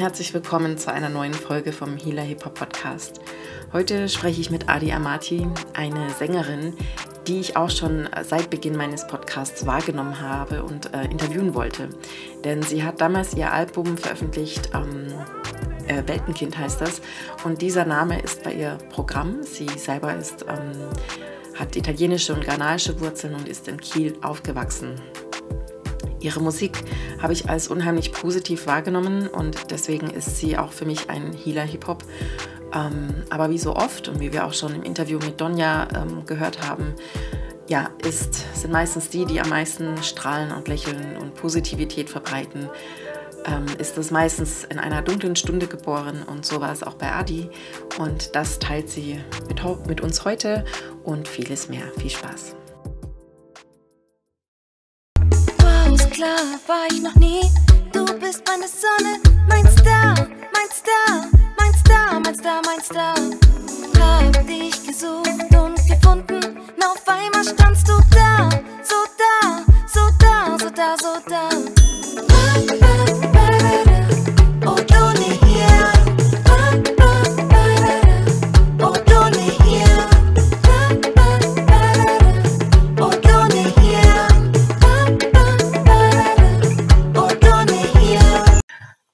herzlich willkommen zu einer neuen Folge vom Healer Hip Hop Podcast. Heute spreche ich mit Adi Amati, eine Sängerin, die ich auch schon seit Beginn meines Podcasts wahrgenommen habe und äh, interviewen wollte. Denn sie hat damals ihr Album veröffentlicht, ähm, äh, Weltenkind heißt das, und dieser Name ist bei ihr Programm. Sie selber ist, ähm, hat italienische und ghanaische Wurzeln und ist in Kiel aufgewachsen. Ihre Musik habe ich als unheimlich positiv wahrgenommen und deswegen ist sie auch für mich ein Healer Hip-Hop. Ähm, aber wie so oft und wie wir auch schon im Interview mit Donja ähm, gehört haben, ja, ist, sind meistens die, die am meisten strahlen und lächeln und Positivität verbreiten. Ähm, ist es meistens in einer dunklen Stunde geboren und so war es auch bei Adi. Und das teilt sie mit, mit uns heute und vieles mehr. Viel Spaß. Klar war ich noch nie. Du bist meine Sonne, mein Star, mein Star, mein Star, mein Star, mein Star. Hab dich gesucht und gefunden, na auf einmal standst du da, so da, so da, so da, so da.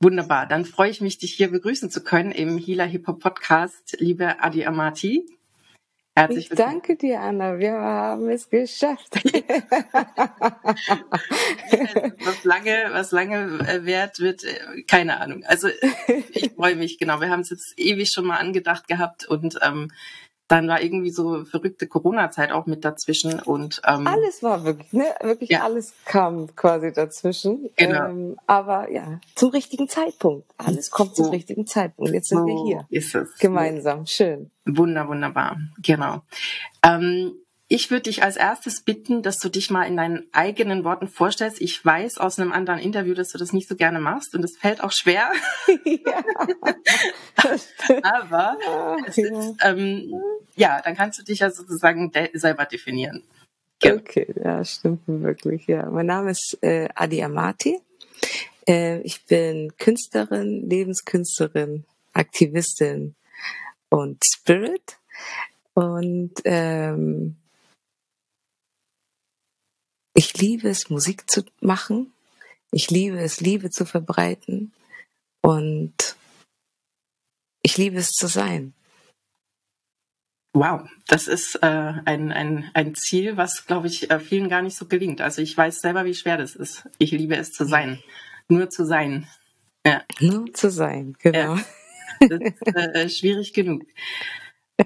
Wunderbar, dann freue ich mich, dich hier begrüßen zu können im Healer Hip Hop Podcast, liebe Adi Amati. Herzlich willkommen. Ich danke dir, Anna. Wir haben es geschafft. was lange, was lange äh, währt, wird äh, keine Ahnung. Also ich freue mich genau. Wir haben es jetzt ewig schon mal angedacht gehabt und ähm, dann war irgendwie so verrückte Corona-Zeit auch mit dazwischen und ähm, alles war wirklich, ne, wirklich ja. alles kam quasi dazwischen. Genau. Ähm, aber ja, zum richtigen Zeitpunkt. Alles kommt so. zum richtigen Zeitpunkt. Jetzt sind so wir hier. Ist es. Gemeinsam. Schön. Wunder, wunderbar. Genau. Ähm, ich würde dich als erstes bitten, dass du dich mal in deinen eigenen Worten vorstellst. Ich weiß aus einem anderen Interview, dass du das nicht so gerne machst und es fällt auch schwer. Ja. Aber es ist, ähm, ja, dann kannst du dich ja sozusagen de selber definieren. Genau. Okay, ja, stimmt wirklich. Ja, mein Name ist äh, Adi Amati. Äh, ich bin Künstlerin, Lebenskünstlerin, Aktivistin und Spirit. Und ähm, ich liebe es, Musik zu machen. Ich liebe es, Liebe zu verbreiten. Und ich liebe es zu sein. Wow, das ist äh, ein, ein, ein Ziel, was, glaube ich, äh, vielen gar nicht so gelingt. Also ich weiß selber, wie schwer das ist. Ich liebe es zu sein. Nur zu sein. Ja. Nur zu sein, genau. Ja. Das ist äh, schwierig genug.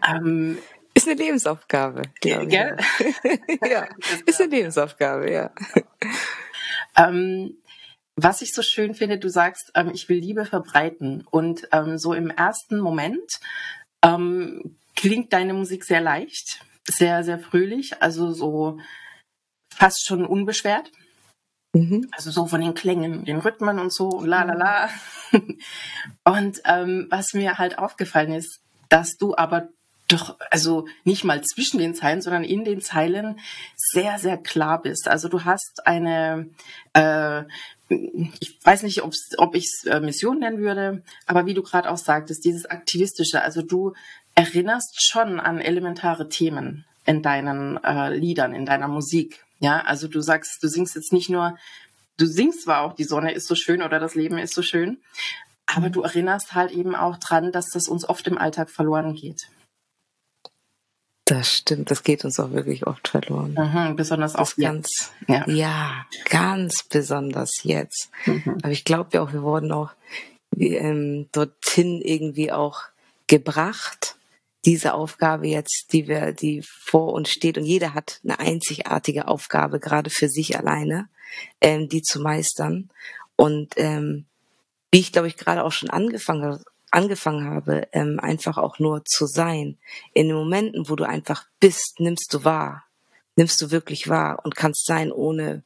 Ähm, ist eine Lebensaufgabe, glaube ich. Ja, ja. ist eine Lebensaufgabe, ja. Ähm, was ich so schön finde, du sagst, ähm, ich will Liebe verbreiten. Und ähm, so im ersten Moment ähm, klingt deine Musik sehr leicht, sehr, sehr fröhlich, also so fast schon unbeschwert. Mhm. Also so von den Klängen, den Rhythmen und so, la la la. und ähm, was mir halt aufgefallen ist, dass du aber doch, also nicht mal zwischen den Zeilen, sondern in den Zeilen sehr, sehr klar bist. Also du hast eine, äh, ich weiß nicht, ob ich es äh, Mission nennen würde, aber wie du gerade auch sagtest, dieses Aktivistische, also du erinnerst schon an elementare Themen in deinen äh, Liedern, in deiner Musik. Ja, also du sagst, du singst jetzt nicht nur, du singst zwar auch, die Sonne ist so schön oder das Leben ist so schön, aber du erinnerst halt eben auch dran, dass das uns oft im Alltag verloren geht. Das stimmt, das geht uns auch wirklich oft verloren. Mhm, besonders auch ganz, ja. ja. ganz besonders jetzt. Mhm. Aber ich glaube ja auch, wir wurden auch ähm, dorthin irgendwie auch gebracht, diese Aufgabe jetzt, die wir, die vor uns steht, und jeder hat eine einzigartige Aufgabe, gerade für sich alleine, ähm, die zu meistern. Und ähm, wie ich glaube ich gerade auch schon angefangen angefangen habe, ähm, einfach auch nur zu sein. In den Momenten, wo du einfach bist, nimmst du wahr, nimmst du wirklich wahr und kannst sein, ohne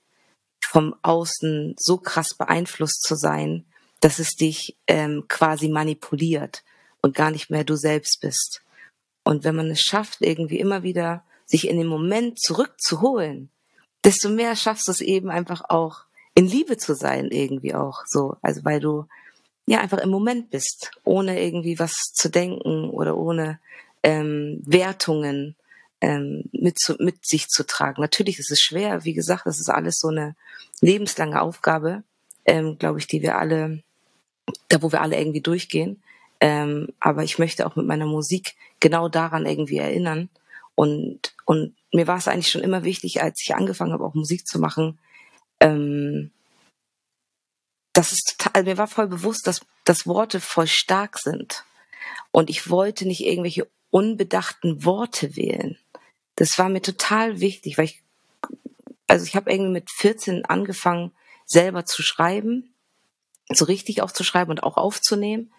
vom Außen so krass beeinflusst zu sein, dass es dich ähm, quasi manipuliert und gar nicht mehr du selbst bist. Und wenn man es schafft, irgendwie immer wieder sich in den Moment zurückzuholen, desto mehr schaffst du es eben einfach auch in Liebe zu sein irgendwie auch so. Also weil du ja einfach im Moment bist, ohne irgendwie was zu denken oder ohne ähm, Wertungen ähm, mit, zu, mit sich zu tragen. Natürlich ist es schwer, wie gesagt, das ist alles so eine lebenslange Aufgabe, ähm, glaube ich, die wir alle, da wo wir alle irgendwie durchgehen. Ähm, aber ich möchte auch mit meiner Musik genau daran irgendwie erinnern. Und, und mir war es eigentlich schon immer wichtig, als ich angefangen habe, auch Musik zu machen, ähm, das ist total, also mir war voll bewusst, dass, dass Worte voll stark sind. Und ich wollte nicht irgendwelche unbedachten Worte wählen. Das war mir total wichtig, weil ich, also ich habe irgendwie mit 14 angefangen, selber zu schreiben, so richtig auch zu schreiben und auch aufzunehmen.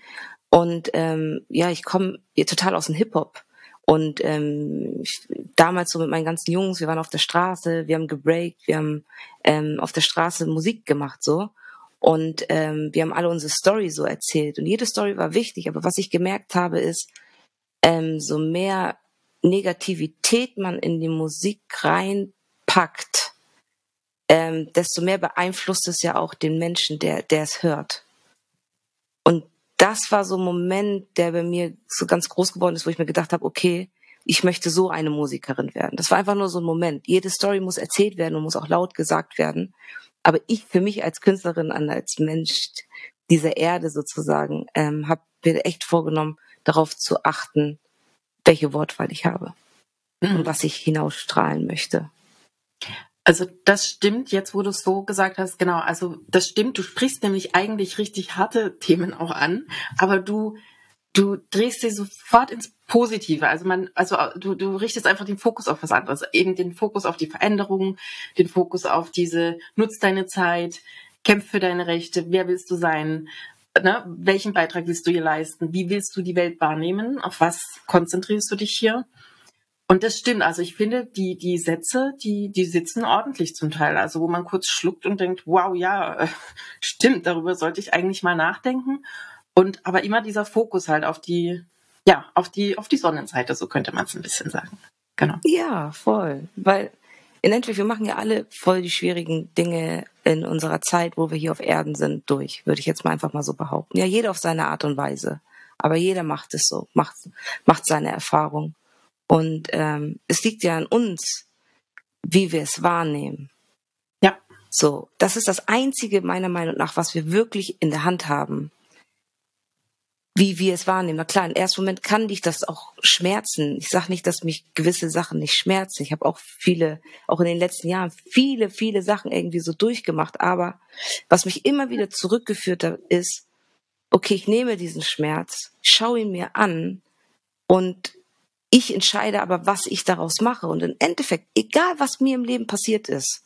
Und ähm, ja, ich komme total aus dem Hip-Hop. Und ähm, ich, damals so mit meinen ganzen Jungs, wir waren auf der Straße, wir haben gebreakt, wir haben ähm, auf der Straße Musik gemacht so. Und ähm, wir haben alle unsere Story so erzählt. Und jede Story war wichtig. Aber was ich gemerkt habe, ist, ähm, so mehr Negativität man in die Musik reinpackt, ähm, desto mehr beeinflusst es ja auch den Menschen, der, der es hört. Und das war so ein Moment, der bei mir so ganz groß geworden ist, wo ich mir gedacht habe, okay, ich möchte so eine Musikerin werden. Das war einfach nur so ein Moment. Jede Story muss erzählt werden und muss auch laut gesagt werden. Aber ich für mich als Künstlerin, als Mensch dieser Erde sozusagen, ähm, habe mir echt vorgenommen, darauf zu achten, welche Wortwahl ich habe mhm. und was ich hinausstrahlen möchte. Also das stimmt, jetzt wo du es so gesagt hast, genau, also das stimmt, du sprichst nämlich eigentlich richtig harte Themen auch an, aber du du drehst sie sofort ins Positive. Also man, also du, du richtest einfach den Fokus auf was anderes, eben den Fokus auf die Veränderung, den Fokus auf diese, nutz deine Zeit, kämpf für deine Rechte, wer willst du sein, ne? welchen Beitrag willst du hier leisten, wie willst du die Welt wahrnehmen, auf was konzentrierst du dich hier? Und das stimmt. Also ich finde, die, die Sätze, die, die sitzen ordentlich zum Teil. Also wo man kurz schluckt und denkt, wow, ja, äh, stimmt, darüber sollte ich eigentlich mal nachdenken. Und aber immer dieser Fokus halt auf die, ja, auf die, auf die Sonnenseite, so könnte man es ein bisschen sagen. Genau. Ja, voll. Weil in Endeffekt, wir machen ja alle voll die schwierigen Dinge in unserer Zeit, wo wir hier auf Erden sind, durch, würde ich jetzt mal einfach mal so behaupten. Ja, jeder auf seine Art und Weise. Aber jeder macht es so, macht, macht seine Erfahrung. Und ähm, es liegt ja an uns, wie wir es wahrnehmen. Ja. So, das ist das Einzige meiner Meinung nach, was wir wirklich in der Hand haben wie wir es wahrnehmen. Na klar, im ersten Moment kann dich das auch schmerzen. Ich sage nicht, dass mich gewisse Sachen nicht schmerzen. Ich habe auch viele, auch in den letzten Jahren, viele, viele Sachen irgendwie so durchgemacht. Aber was mich immer wieder zurückgeführt hat, ist, okay, ich nehme diesen Schmerz, schaue ihn mir an und ich entscheide aber, was ich daraus mache. Und im Endeffekt, egal was mir im Leben passiert ist,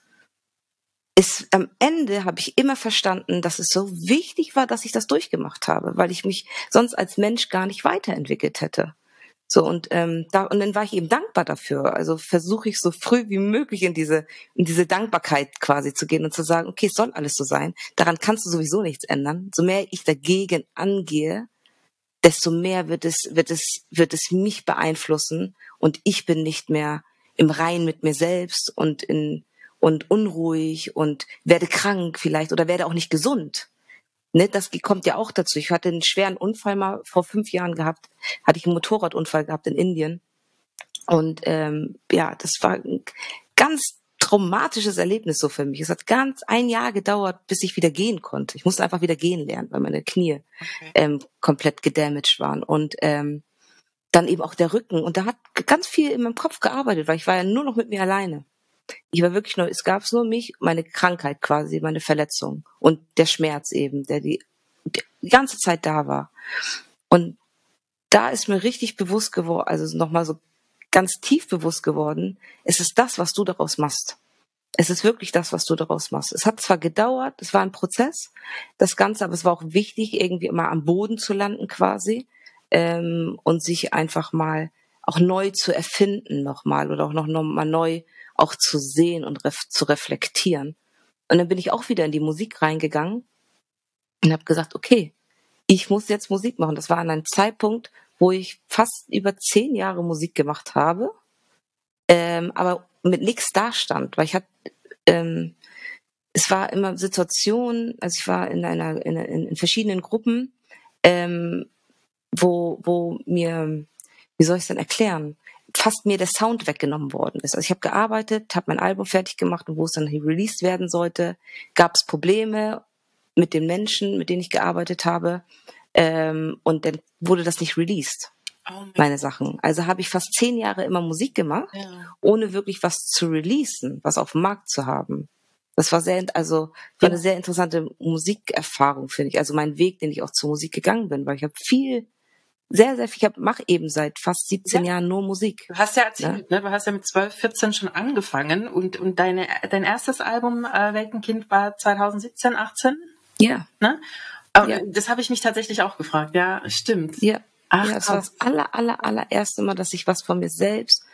ist am Ende habe ich immer verstanden, dass es so wichtig war, dass ich das durchgemacht habe, weil ich mich sonst als Mensch gar nicht weiterentwickelt hätte. So und ähm, da und dann war ich eben dankbar dafür. Also versuche ich so früh wie möglich in diese in diese Dankbarkeit quasi zu gehen und zu sagen, okay, es soll alles so sein. Daran kannst du sowieso nichts ändern. So mehr ich dagegen angehe, desto mehr wird es wird es wird es mich beeinflussen und ich bin nicht mehr im Rein mit mir selbst und in und unruhig und werde krank vielleicht oder werde auch nicht gesund. Ne, das kommt ja auch dazu. Ich hatte einen schweren Unfall mal vor fünf Jahren gehabt, hatte ich einen Motorradunfall gehabt in Indien. Und ähm, ja, das war ein ganz traumatisches Erlebnis so für mich. Es hat ganz ein Jahr gedauert, bis ich wieder gehen konnte. Ich musste einfach wieder gehen lernen, weil meine Knie okay. ähm, komplett gedamaged waren. Und ähm, dann eben auch der Rücken. Und da hat ganz viel in meinem Kopf gearbeitet, weil ich war ja nur noch mit mir alleine. Ich war wirklich nur, es gab nur mich, meine Krankheit quasi, meine Verletzung und der Schmerz eben, der die, die ganze Zeit da war. Und da ist mir richtig bewusst geworden, also nochmal so ganz tief bewusst geworden, es ist das, was du daraus machst. Es ist wirklich das, was du daraus machst. Es hat zwar gedauert, es war ein Prozess, das Ganze, aber es war auch wichtig, irgendwie immer am Boden zu landen quasi ähm, und sich einfach mal auch neu zu erfinden nochmal oder auch noch, noch mal neu auch zu sehen und ref zu reflektieren. Und dann bin ich auch wieder in die Musik reingegangen und habe gesagt, okay, ich muss jetzt Musik machen. Das war an einem Zeitpunkt, wo ich fast über zehn Jahre Musik gemacht habe, ähm, aber mit nichts dastand, weil ich hatte, ähm, es war immer Situationen, also ich war in einer, in, in, verschiedenen Gruppen ähm, wo, wo mir, wie soll ich es denn erklären, fast mir der Sound weggenommen worden ist. Also ich habe gearbeitet, habe mein Album fertig gemacht und wo es dann released werden sollte, gab es Probleme mit den Menschen, mit denen ich gearbeitet habe. Ähm, und dann wurde das nicht released, oh meine Sachen. Also habe ich fast zehn Jahre immer Musik gemacht, ja. ohne wirklich was zu releasen, was auf dem Markt zu haben. Das war sehr, also war eine sehr interessante Musikerfahrung, finde ich. Also mein Weg, den ich auch zur Musik gegangen bin, weil ich habe viel sehr, sehr viel. Ich mache eben seit fast 17 ja. Jahren nur Musik. Du hast ja erzählt, ja? ne? du hast ja mit 12, 14 schon angefangen und, und deine, dein erstes Album äh, Weltenkind war 2017, 18? Ja. Ne? Und ja. Das habe ich mich tatsächlich auch gefragt. Ja, stimmt. Ja. Ach, ja, das war das aller, aller, allererste Mal, dass ich was von mir selbst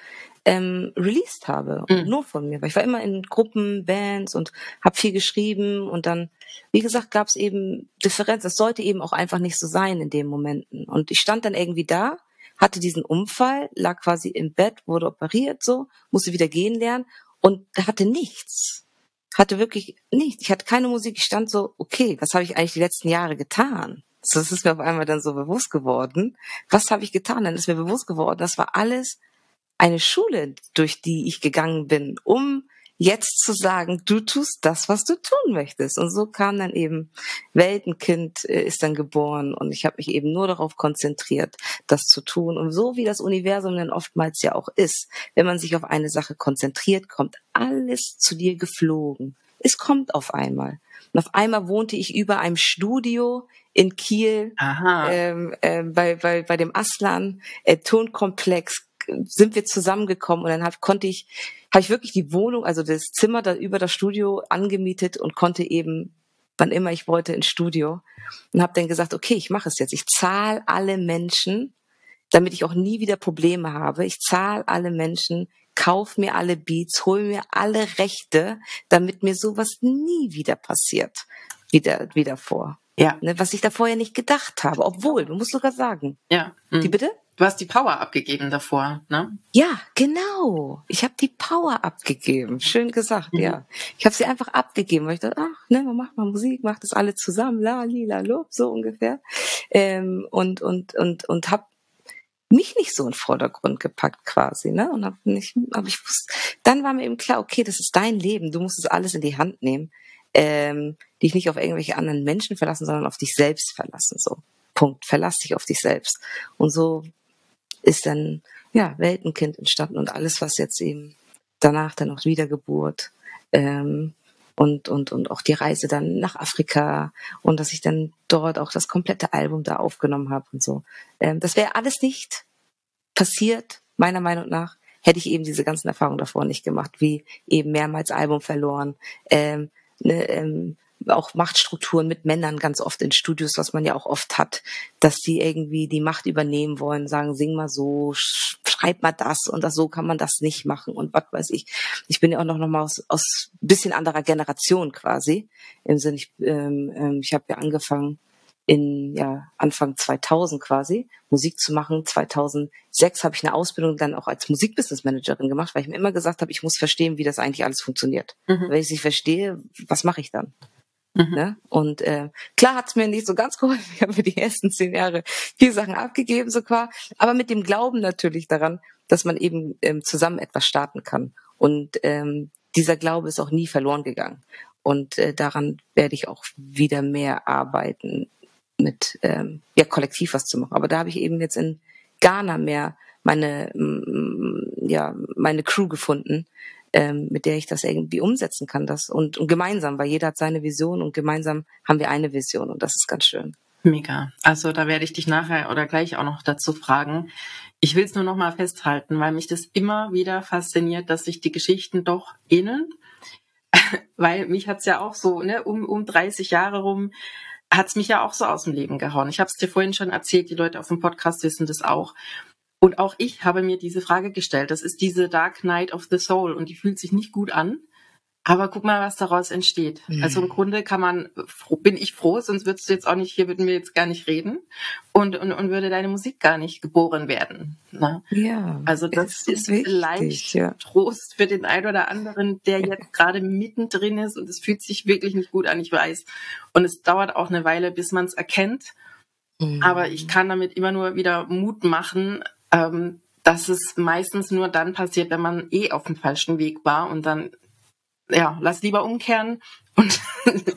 ähm, released habe. Mhm. Nur von mir. Weil ich war immer in Gruppen, Bands und habe viel geschrieben und dann, wie gesagt, gab es eben Differenz. Das sollte eben auch einfach nicht so sein in den Momenten. Und ich stand dann irgendwie da, hatte diesen Unfall, lag quasi im Bett, wurde operiert so, musste wieder gehen lernen und hatte nichts. Hatte wirklich nichts. Ich hatte keine Musik. Ich stand so, okay, was habe ich eigentlich die letzten Jahre getan? das ist mir auf einmal dann so bewusst geworden. Was habe ich getan? Dann ist mir bewusst geworden, das war alles eine Schule, durch die ich gegangen bin, um jetzt zu sagen, du tust das, was du tun möchtest. Und so kam dann eben Weltenkind äh, ist dann geboren und ich habe mich eben nur darauf konzentriert, das zu tun. Und so wie das Universum dann oftmals ja auch ist, wenn man sich auf eine Sache konzentriert, kommt alles zu dir geflogen. Es kommt auf einmal. Und auf einmal wohnte ich über einem Studio in Kiel ähm, äh, bei, bei, bei dem Aslan äh, Tonkomplex sind wir zusammengekommen und dann hab, konnte ich, habe ich wirklich die Wohnung, also das Zimmer da über das Studio angemietet und konnte eben, wann immer ich wollte, ins Studio und habe dann gesagt, okay, ich mache es jetzt. Ich zahle alle Menschen, damit ich auch nie wieder Probleme habe. Ich zahle alle Menschen, kauf mir alle Beats, hol mir alle Rechte, damit mir sowas nie wieder passiert, wieder, wieder vor. Ja. Ne, was ich da vorher nicht gedacht habe, obwohl, du musst sogar sagen. Ja. Mhm. Die bitte? Du hast die Power abgegeben davor, ne? Ja, genau. Ich habe die Power abgegeben. Schön gesagt, mhm. ja. Ich habe sie einfach abgegeben, weil ich dachte, ach, ne, man macht mal Musik, macht das alle zusammen, la, lila, lob, so ungefähr. Ähm, und und und und habe mich nicht so in den Vordergrund gepackt quasi, ne? Und hab nicht, aber ich wusste, dann war mir eben klar, okay, das ist dein Leben, du musst es alles in die Hand nehmen, ähm, dich nicht auf irgendwelche anderen Menschen verlassen, sondern auf dich selbst verlassen, so. Punkt. Verlass dich auf dich selbst. Und so ist dann ja Weltenkind entstanden und alles, was jetzt eben danach dann auch Wiedergeburt ähm, und und und auch die Reise dann nach Afrika und dass ich dann dort auch das komplette Album da aufgenommen habe und so. Ähm, das wäre alles nicht passiert meiner Meinung nach hätte ich eben diese ganzen Erfahrungen davor nicht gemacht, wie eben mehrmals Album verloren, ähm, ne, ähm, auch Machtstrukturen mit Männern ganz oft in Studios, was man ja auch oft hat, dass die irgendwie die Macht übernehmen wollen, sagen, sing mal so, schreib mal das und das, so kann man das nicht machen und was weiß ich. Ich bin ja auch noch, noch mal aus, aus bisschen anderer Generation quasi. Im Sinne, ich, ähm, ähm ich habe ja angefangen in ja Anfang 2000 quasi Musik zu machen. 2006 habe ich eine Ausbildung dann auch als Musikbusinessmanagerin gemacht, weil ich mir immer gesagt habe, ich muss verstehen, wie das eigentlich alles funktioniert. Mhm. Wenn ich es nicht verstehe, was mache ich dann? Mhm. Ne? Und äh, klar hat's mir nicht so ganz geholfen. Ich habe mir die ersten zehn Jahre viel Sachen abgegeben, so qua, aber mit dem Glauben natürlich daran, dass man eben ähm, zusammen etwas starten kann. Und ähm, dieser Glaube ist auch nie verloren gegangen. Und äh, daran werde ich auch wieder mehr arbeiten, mit ähm, ja kollektiv was zu machen. Aber da habe ich eben jetzt in Ghana mehr meine ja meine Crew gefunden, ähm, mit der ich das irgendwie umsetzen kann. Das und, und gemeinsam, weil jeder hat seine Vision und gemeinsam haben wir eine Vision und das ist ganz schön. Mega. Also da werde ich dich nachher oder gleich auch noch dazu fragen. Ich will es nur noch mal festhalten, weil mich das immer wieder fasziniert, dass sich die Geschichten doch ähneln. weil mich hat's ja auch so, ne, um, um 30 Jahre rum hat's mich ja auch so aus dem Leben gehauen. Ich habe es dir vorhin schon erzählt, die Leute auf dem Podcast wissen das auch. Und auch ich habe mir diese Frage gestellt. Das ist diese Dark Night of the Soul und die fühlt sich nicht gut an. Aber guck mal, was daraus entsteht. Mhm. Also im Grunde kann man, bin ich froh, sonst würdest du jetzt auch nicht, hier würden wir jetzt gar nicht reden und, und, und würde deine Musik gar nicht geboren werden. Ne? Ja. Also das ist, wichtig, vielleicht ja. Trost für den einen oder anderen, der jetzt gerade mittendrin ist und es fühlt sich wirklich nicht gut an, ich weiß. Und es dauert auch eine Weile, bis man es erkennt Mhm. Aber ich kann damit immer nur wieder Mut machen, ähm, dass es meistens nur dann passiert, wenn man eh auf dem falschen Weg war und dann ja, lass lieber umkehren und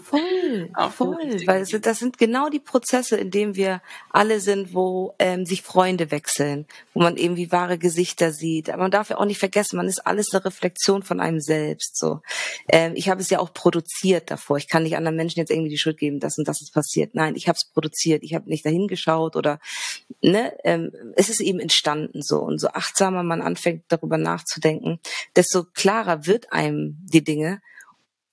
voll, voll, weil es, das sind genau die Prozesse, in denen wir alle sind, wo ähm, sich Freunde wechseln, wo man irgendwie wahre Gesichter sieht. Aber man darf ja auch nicht vergessen, man ist alles eine Reflexion von einem selbst. So, ähm, ich habe es ja auch produziert davor. Ich kann nicht anderen Menschen jetzt irgendwie die Schuld geben, dass und das ist passiert. Nein, ich habe es produziert. Ich habe nicht dahin geschaut oder ne, ähm, es ist eben entstanden so und so achtsamer man anfängt darüber nachzudenken, desto klarer wird einem die Dinge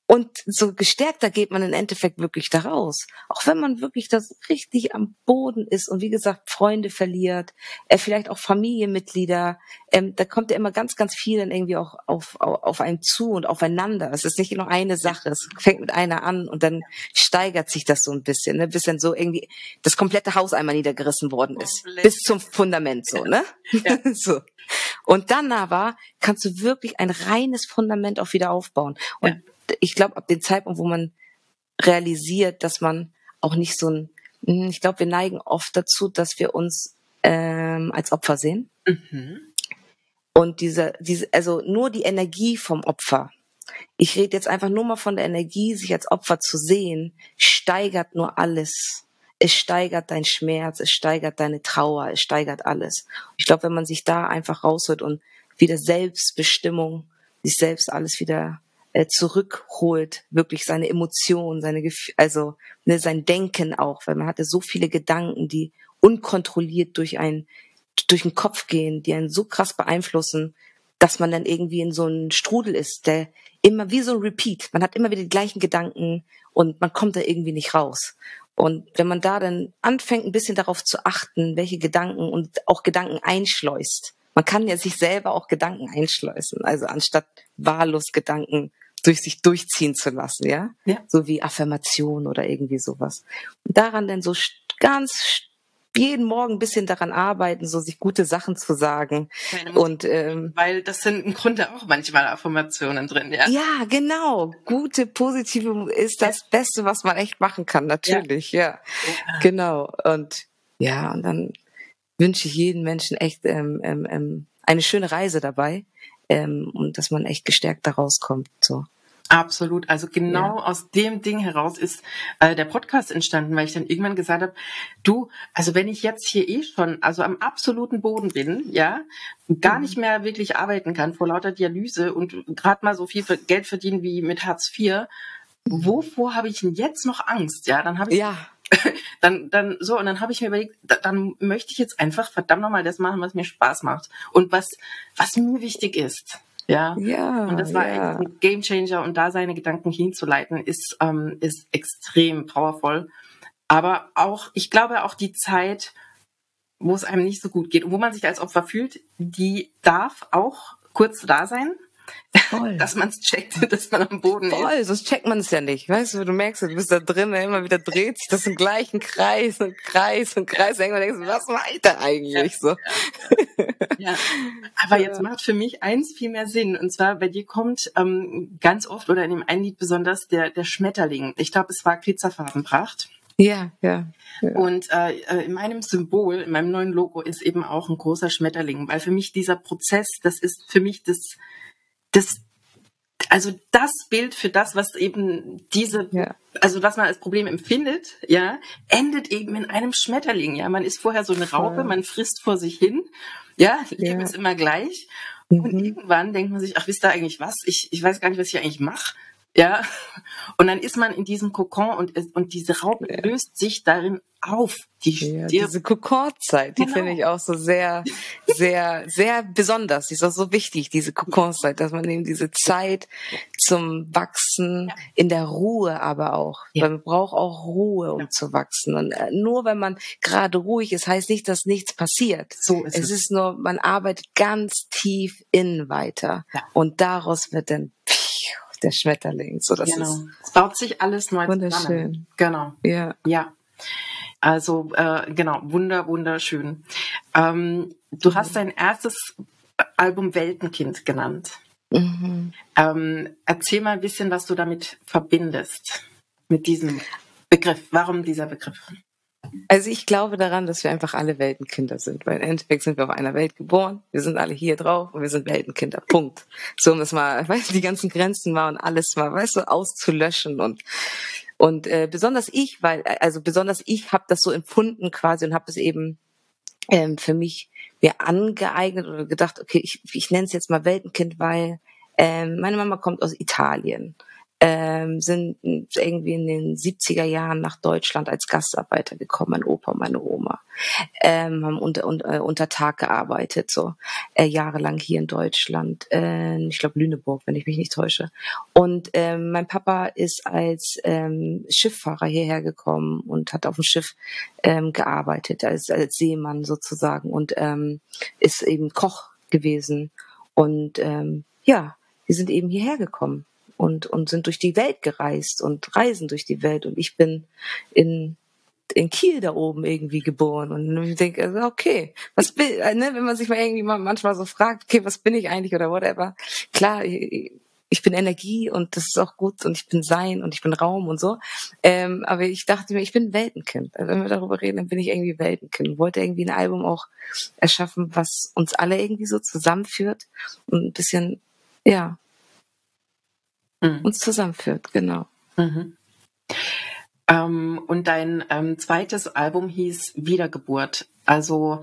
und so gestärkter geht man im Endeffekt wirklich da raus. Auch wenn man wirklich das richtig am Boden ist und wie gesagt Freunde verliert, äh, vielleicht auch Familienmitglieder, ähm, da kommt ja immer ganz, ganz viel dann irgendwie auch auf, auf, auf einen zu und aufeinander. Es ist nicht nur eine Sache, es fängt mit einer an und dann steigert sich das so ein bisschen, ne? bis dann so irgendwie das komplette Haus einmal niedergerissen worden ist. Bis zum Fundament so, ne? Ja. so. Und dann aber kannst du wirklich ein reines Fundament auch wieder aufbauen. Und ja ich glaube, ab dem Zeitpunkt, wo man realisiert, dass man auch nicht so ein, hm, ich glaube, wir neigen oft dazu, dass wir uns ähm, als Opfer sehen. Mhm. Und diese, diese, also nur die Energie vom Opfer. Ich rede jetzt einfach nur mal von der Energie, sich als Opfer zu sehen, steigert nur alles. Es steigert dein Schmerz, es steigert deine Trauer, es steigert alles. Ich glaube, wenn man sich da einfach rausholt und wieder Selbstbestimmung, sich selbst alles wieder äh, zurückholt, wirklich seine Emotionen, seine Gef also ne, sein Denken auch, weil man hatte so viele Gedanken, die unkontrolliert durch ein durch den Kopf gehen, die einen so krass beeinflussen, dass man dann irgendwie in so einem Strudel ist, der immer wie so ein Repeat. Man hat immer wieder die gleichen Gedanken und man kommt da irgendwie nicht raus. Und wenn man da dann anfängt, ein bisschen darauf zu achten, welche Gedanken und auch Gedanken einschleust. Man kann ja sich selber auch Gedanken einschleusen. Also anstatt wahllos Gedanken durch sich durchziehen zu lassen, ja? ja. So wie Affirmation oder irgendwie sowas. Und daran dann so ganz jeden Morgen ein bisschen daran arbeiten, so sich gute Sachen zu sagen. und ähm, weil das sind im Grunde auch manchmal Affirmationen drin, ja. Ja, genau. Gute, positive ist das ja. Beste, was man echt machen kann, natürlich, ja. ja. ja. Genau. Und ja, und dann wünsche ich jedem Menschen echt ähm, ähm, ähm eine schöne Reise dabei ähm, und dass man echt gestärkt da rauskommt. So. Absolut. Also genau ja. aus dem Ding heraus ist äh, der Podcast entstanden, weil ich dann irgendwann gesagt habe, du, also wenn ich jetzt hier eh schon, also am absoluten Boden bin, ja, gar mhm. nicht mehr wirklich arbeiten kann vor lauter Dialyse und gerade mal so viel Geld verdienen wie mit Hartz IV, wovor habe ich denn jetzt noch Angst? Ja, dann habe ich ja. dann dann so und dann habe ich mir überlegt, dann möchte ich jetzt einfach verdammt nochmal das machen, was mir Spaß macht und was was mir wichtig ist. Ja. ja und das war ja. ein Game Changer und da seine Gedanken hinzuleiten ist, ähm, ist extrem powerful. Aber auch, ich glaube auch die Zeit, wo es einem nicht so gut geht und wo man sich als Opfer fühlt, die darf auch kurz da sein. Voll. dass man es checkt, dass man am Boden Voll, ist. Voll, sonst checkt man es ja nicht. Weißt du, du merkst, du bist da drin, immer wieder dreht sich das im gleichen Kreis und Kreis und Kreis. Irgendwann denkst du, was macht da eigentlich so? Ja. ja. Aber jetzt macht für mich eins viel mehr Sinn. Und zwar, bei dir kommt ähm, ganz oft oder in dem einen Lied besonders der, der Schmetterling. Ich glaube, es war Glitzerfarbenpracht. Ja, ja. ja. Und äh, äh, in meinem Symbol, in meinem neuen Logo ist eben auch ein großer Schmetterling, weil für mich dieser Prozess, das ist für mich das das, also das Bild für das, was eben diese, ja. also was man als Problem empfindet, ja, endet eben in einem Schmetterling. Ja, man ist vorher so eine Raupe, man frisst vor sich hin, ja, Leben ja. ist immer gleich. Mhm. Und irgendwann denkt man sich, ach, wisst ihr eigentlich was? Ich, ich weiß gar nicht, was ich eigentlich mache. Ja, und dann ist man in diesem Kokon und, und diese Raupe ja. löst sich darin auf. Die ja, diese Kokonzeit, die genau. finde ich auch so sehr, sehr, sehr besonders. Die ist auch so wichtig, diese Kokonzeit, dass man eben diese Zeit zum Wachsen ja. in der Ruhe aber auch. Ja. Weil man braucht auch Ruhe, um zu wachsen. Und äh, nur wenn man gerade ruhig ist, heißt nicht, dass nichts passiert. So ist es. Es ist nur, man arbeitet ganz tief innen weiter. Und daraus wird dann der Schmetterling. So, das genau. Ist es baut sich alles neu wunderschön. zusammen. Genau. Ja. Ja. Also äh, genau, wunder, wunderschön. Ähm, du hast dein erstes Album Weltenkind genannt. Mhm. Ähm, erzähl mal ein bisschen, was du damit verbindest, mit diesem Begriff. Warum dieser Begriff? Also ich glaube daran, dass wir einfach alle Weltenkinder sind, weil im Endeffekt sind wir auf einer Welt geboren, wir sind alle hier drauf und wir sind Weltenkinder. Punkt. So um das mal, weißt du, die ganzen Grenzen mal und alles mal, weißt du, auszulöschen und und äh, besonders ich, weil also besonders ich habe das so empfunden quasi und habe es eben ähm, für mich mir angeeignet oder gedacht, okay, ich, ich nenne es jetzt mal Weltenkind, weil ähm, meine Mama kommt aus Italien ähm, sind irgendwie in den 70er Jahren nach Deutschland als Gastarbeiter gekommen, mein Opa und meine Oma. Ähm, haben unter, unter, äh, unter Tag gearbeitet, so äh, jahrelang hier in Deutschland. Äh, ich glaube Lüneburg, wenn ich mich nicht täusche. Und ähm, mein Papa ist als ähm, Schifffahrer hierher gekommen und hat auf dem Schiff ähm, gearbeitet, als, als Seemann sozusagen und ähm, ist eben Koch gewesen. Und ähm, ja, wir sind eben hierher gekommen und, und sind durch die Welt gereist und reisen durch die Welt. Und ich bin in, in Kiel da oben irgendwie geboren. Und ich denke, also okay, was bin, äh, ne, wenn man sich mal irgendwie mal manchmal so fragt, okay, was bin ich eigentlich oder whatever. Klar, ich bin Energie und das ist auch gut und ich bin Sein und ich bin Raum und so. Ähm, aber ich dachte mir, ich bin Weltenkind. Also wenn wir darüber reden, dann bin ich irgendwie Weltenkind. Wollte irgendwie ein Album auch erschaffen, was uns alle irgendwie so zusammenführt und ein bisschen, ja, mhm. uns zusammenführt, genau. Mhm. Ähm, und dein ähm, zweites Album hieß Wiedergeburt. Also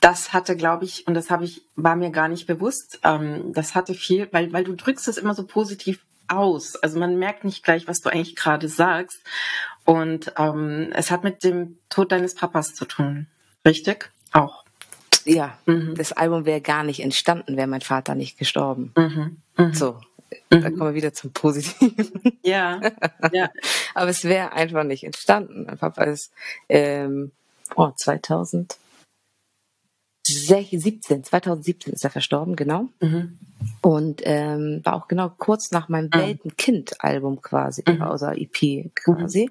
das hatte, glaube ich, und das habe ich, war mir gar nicht bewusst, ähm, das hatte viel, weil, weil du drückst es immer so positiv aus. Also man merkt nicht gleich, was du eigentlich gerade sagst. Und ähm, es hat mit dem Tod deines Papas zu tun. Richtig? Auch. Ja, mhm. das Album wäre gar nicht entstanden, wäre mein Vater nicht gestorben. Mhm. Mhm. So, Mhm. Da kommen wir wieder zum Positiven. Ja, ja. Aber es wäre einfach nicht entstanden. Mein Papa ist ähm, oh, 2017, 2017 ist er verstorben, genau. Mhm. Und ähm, war auch genau kurz nach meinem mhm. Weltenkind-Album quasi, mhm. also EP quasi. Mhm.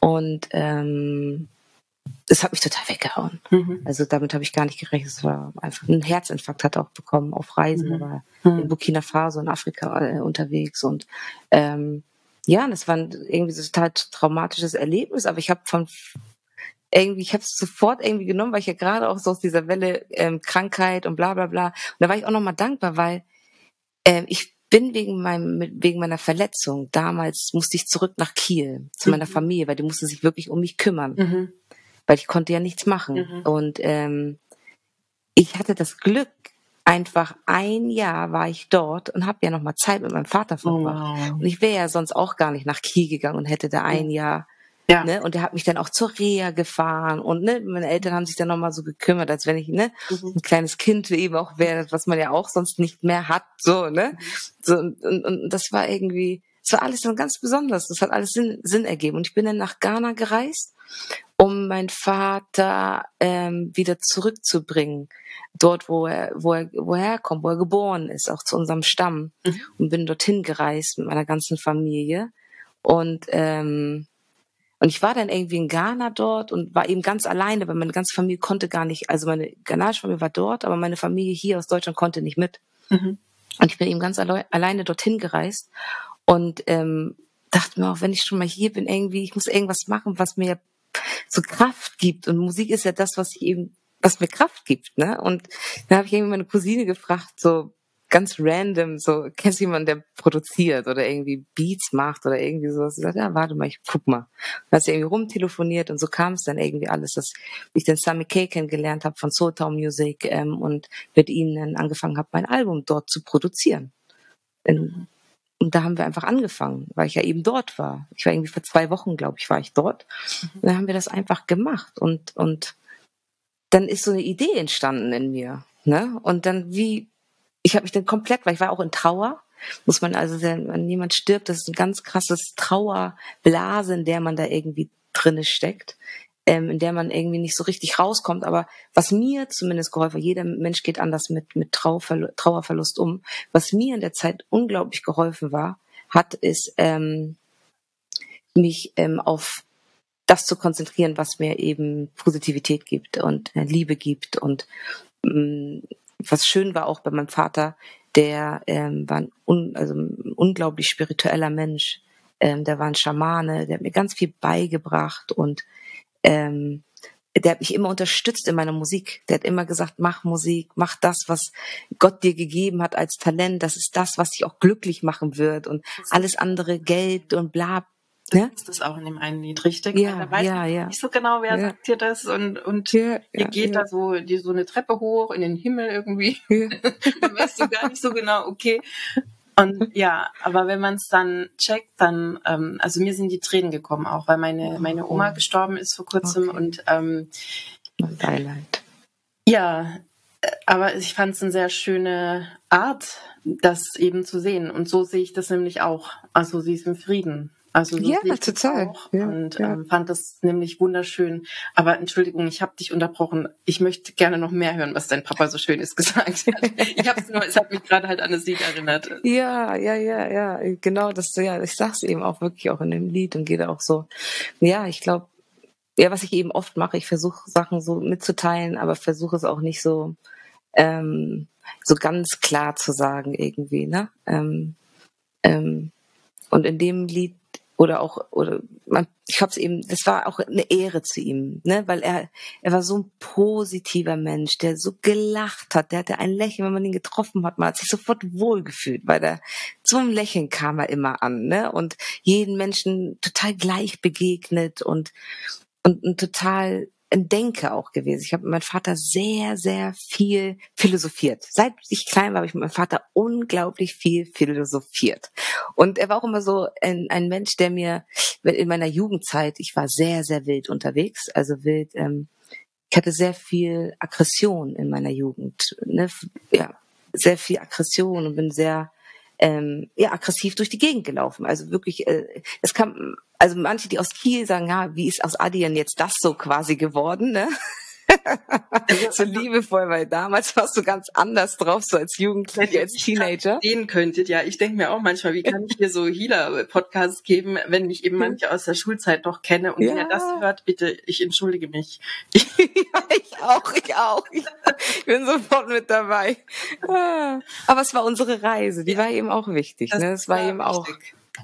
Und ähm, es hat mich total weggehauen. Mhm. Also damit habe ich gar nicht gerechnet. Es war einfach ein Herzinfarkt hat er auch bekommen auf Reisen, mhm. war mhm. in Burkina Faso in Afrika äh, unterwegs und ähm, ja, das war irgendwie so ein total traumatisches Erlebnis, aber ich habe von irgendwie, ich habe es sofort irgendwie genommen, weil ich ja gerade auch so aus dieser Welle ähm, Krankheit und bla bla bla. Und da war ich auch nochmal dankbar, weil ähm, ich bin wegen meinem, wegen meiner Verletzung, damals musste ich zurück nach Kiel zu meiner mhm. Familie, weil die musste sich wirklich um mich kümmern. Mhm weil ich konnte ja nichts machen. Mhm. Und ähm, ich hatte das Glück, einfach ein Jahr war ich dort und habe ja noch mal Zeit mit meinem Vater verbracht. Oh. Und ich wäre ja sonst auch gar nicht nach Kiel gegangen und hätte da ein Jahr ja. Ne? Und er hat mich dann auch zur Reha gefahren und ne, meine Eltern haben sich dann nochmal so gekümmert, als wenn ich ne, mhm. ein kleines Kind eben auch wäre, was man ja auch sonst nicht mehr hat. So, ne? Mhm. So, und, und, und das war irgendwie, es war alles dann ganz besonders. Das hat alles Sinn, Sinn ergeben. Und ich bin dann nach Ghana gereist um meinen Vater ähm, wieder zurückzubringen, dort, wo er, wo er, wo er herkommt, wo er geboren ist, auch zu unserem Stamm. Mhm. Und bin dorthin gereist mit meiner ganzen Familie. Und ähm, und ich war dann irgendwie in Ghana dort und war eben ganz alleine, weil meine ganze Familie konnte gar nicht, also meine ghanaische Familie war dort, aber meine Familie hier aus Deutschland konnte nicht mit. Mhm. Und ich bin eben ganz alle alleine dorthin gereist und ähm, dachte mir auch, wenn ich schon mal hier bin, irgendwie, ich muss irgendwas machen, was mir so Kraft gibt. Und Musik ist ja das, was ich eben, was mir Kraft gibt, ne? Und dann habe ich irgendwie meine Cousine gefragt, so ganz random, so, kennst du jemanden, der produziert oder irgendwie Beats macht oder irgendwie sowas? Ich sagte, ja, warte mal, ich guck mal. Dann hat sie irgendwie rumtelefoniert und so kam es dann irgendwie alles, dass ich den Sammy K kennengelernt habe von Soul Town Music ähm, und mit ihnen dann angefangen habe, mein Album dort zu produzieren. In, und da haben wir einfach angefangen, weil ich ja eben dort war. Ich war irgendwie vor zwei Wochen, glaube ich, war ich dort. Mhm. Und dann haben wir das einfach gemacht und, und dann ist so eine Idee entstanden in mir. Ne? Und dann wie, ich habe mich dann komplett, weil ich war auch in Trauer, muss man also, wenn jemand stirbt, das ist ein ganz krasses Trauerblase, in der man da irgendwie drinne steckt ähm, in der man irgendwie nicht so richtig rauskommt. Aber was mir zumindest geholfen hat, jeder Mensch geht anders mit, mit Trauerverlust, Trauerverlust um. Was mir in der Zeit unglaublich geholfen war, hat, ist ähm, mich ähm, auf das zu konzentrieren, was mir eben Positivität gibt und äh, Liebe gibt. Und ähm, was schön war auch bei meinem Vater, der ähm, war ein, un, also ein unglaublich spiritueller Mensch. Ähm, der war ein Schamane, der hat mir ganz viel beigebracht und ähm, der hat mich immer unterstützt in meiner Musik. Der hat immer gesagt, mach Musik, mach das, was Gott dir gegeben hat als Talent. Das ist das, was dich auch glücklich machen wird. Und alles andere, Geld und bla. Ne? Ist das auch in dem einen Lied richtig? Ja, da weiß ja, ich ja. nicht so genau, wer Ja. sagt dir das und, und Ja, ihr ja, geht ja. da so, die, so eine Treppe hoch in den Himmel irgendwie. Ja. weißt du gar nicht so genau, okay. Und ja, aber wenn man es dann checkt, dann, ähm, also mir sind die Tränen gekommen auch, weil meine, meine Oma Oh. gestorben ist vor kurzem Okay. und ähm, Beileid. ja, äh, aber ich fand es eine sehr schöne Art, das eben zu sehen. Und so sehe ich das nämlich auch. Also sie ist im Frieden. Also so Ja, total. Auch Ja, und ja. Ähm, fand das nämlich wunderschön. Aber Entschuldigung, ich habe dich unterbrochen. Ich möchte gerne noch mehr hören, was dein Papa so Schönes gesagt hat. Ich habe nur, es hat mich gerade halt an das Lied erinnert. Ja, ja, ja, ja, genau, das, ja, ich sag's eben auch wirklich auch in dem Lied und gehe da auch so. Ja, ich glaube, ja, was ich eben oft mache, ich versuche Sachen so mitzuteilen, aber versuche es auch nicht so, ähm, so ganz klar zu sagen irgendwie, ne? Ähm, ähm, und in dem Lied oder auch oder man, ich habe es eben, das war auch eine Ehre zu ihm, ne, weil er er war so ein positiver Mensch, der so gelacht hat, der hatte ein Lächeln, wenn man ihn getroffen hat, man hat sich sofort wohlgefühlt, weil er ein Lächeln kam er immer an, ne, und jeden Menschen total gleich begegnet und und, und total Denker auch gewesen. Ich habe mit meinem Vater sehr, sehr viel philosophiert. Seit ich klein war, habe ich mit meinem Vater unglaublich viel philosophiert. Und er war auch immer so ein, ein Mensch, der mir in meiner Jugendzeit, ich war sehr, sehr wild unterwegs, also wild, ähm, ich hatte sehr viel Aggression in meiner Jugend, ne? ja, sehr viel Aggression und bin sehr ähm, ja, aggressiv durch die Gegend gelaufen. Also wirklich, äh, es kam, also manche, die aus Kiel sagen, ja, wie ist aus Adien jetzt das so quasi geworden, ne? so liebevoll, weil damals warst du ganz anders drauf, so als Jugendlicher, als Teenager. Sehen könntet, ja. Ich denke mir auch manchmal, wie kann ich hier so Healer-Podcasts geben, wenn ich eben manche aus der Schulzeit noch kenne und Ja. wer das hört, bitte, ich entschuldige mich. ja, ich auch, ich auch. Ich, bin sofort mit dabei. Ah. Aber es war unsere Reise, die war eben auch wichtig, ne? Es war eben auch.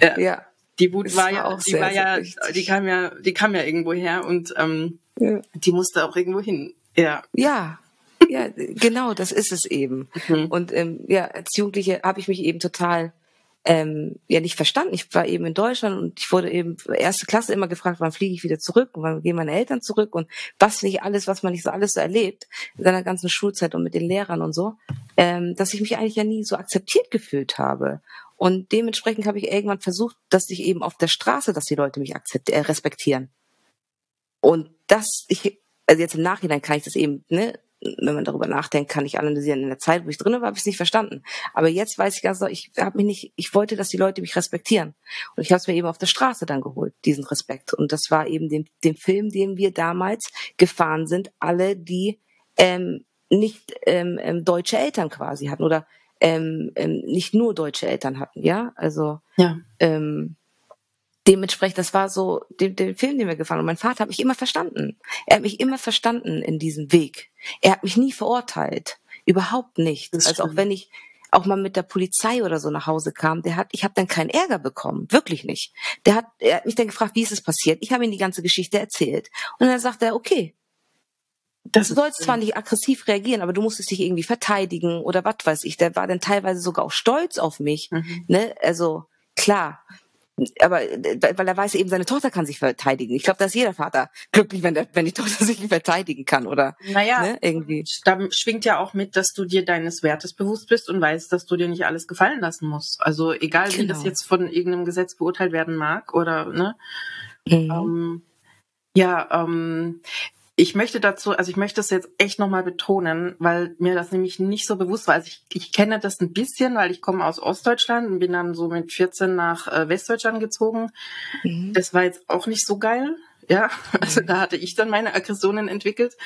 Ja. ja. Die Wut war war ja, auch die sehr, war ja, die kam ja, die kam ja irgendwo her und ähm, Ja. die musste auch irgendwo hin. Ja. Ja, ja, genau, das ist es eben. Mhm. Und ähm, ja, als Jugendliche habe ich mich eben total ähm, ja nicht verstanden. Ich war eben in Deutschland und ich wurde eben erste Klasse immer gefragt, wann fliege ich wieder zurück und wann gehen meine Eltern zurück und was nicht alles, was man nicht so alles so erlebt in seiner ganzen Schulzeit und mit den Lehrern und so, ähm, dass ich mich eigentlich ja nie so akzeptiert gefühlt habe. Und dementsprechend habe ich irgendwann versucht, dass ich eben auf der Straße, dass die Leute mich akzept äh, respektieren. Und das, ich, also jetzt im Nachhinein kann ich das eben, ne, wenn man darüber nachdenkt, kann ich analysieren. In der Zeit, wo ich drin war, habe ich es nicht verstanden. Aber jetzt weiß ich ganz genau, ich habe mich nicht, ich wollte, dass die Leute mich respektieren. Und ich habe es mir eben auf der Straße dann geholt, diesen Respekt. Und das war eben den, den Film, den wir damals gefahren sind, alle, die ähm, nicht ähm, ähm, deutsche Eltern quasi hatten oder ähm, ähm, nicht nur deutsche Eltern hatten, ja. Also Ja. ähm, dementsprechend, das war so den, den Film, den wir gefahren haben. Und mein Vater hat mich immer verstanden. Er hat mich immer verstanden in diesem Weg. Er hat mich nie verurteilt. Überhaupt nicht. Das also auch stimmt. wenn ich auch mal mit der Polizei oder so nach Hause kam, der hat, ich habe dann keinen Ärger bekommen, wirklich nicht. Der hat, er hat mich dann gefragt, wie ist es passiert? Ich habe ihm die ganze Geschichte erzählt und dann sagt er, okay, Das du sollst zwar nicht aggressiv reagieren, aber du musstest dich irgendwie verteidigen oder was weiß ich. Der war dann teilweise sogar auch stolz auf mich. Mhm. Ne? Also klar. Aber weil er weiß eben, seine Tochter kann sich verteidigen. Ich glaube, da ist jeder Vater glücklich, wenn, der, wenn die Tochter sich verteidigen kann, oder? Naja, Ne? Irgendwie. da schwingt ja auch mit, dass du dir deines Wertes bewusst bist und weißt, dass du dir nicht alles gefallen lassen musst. Also egal, wie Genau. das jetzt von irgendeinem Gesetz beurteilt werden mag oder ne. Mhm. Ähm, ja, ähm, ich möchte dazu, also ich möchte das jetzt echt nochmal betonen, weil mir das nämlich nicht so bewusst war. Also ich, ich kenne das ein bisschen, weil ich komme aus Ostdeutschland und bin dann so mit 14 nach äh, Westdeutschland gezogen. Mhm. Das war jetzt auch nicht so geil. Ja, also da hatte ich dann meine Aggressionen entwickelt.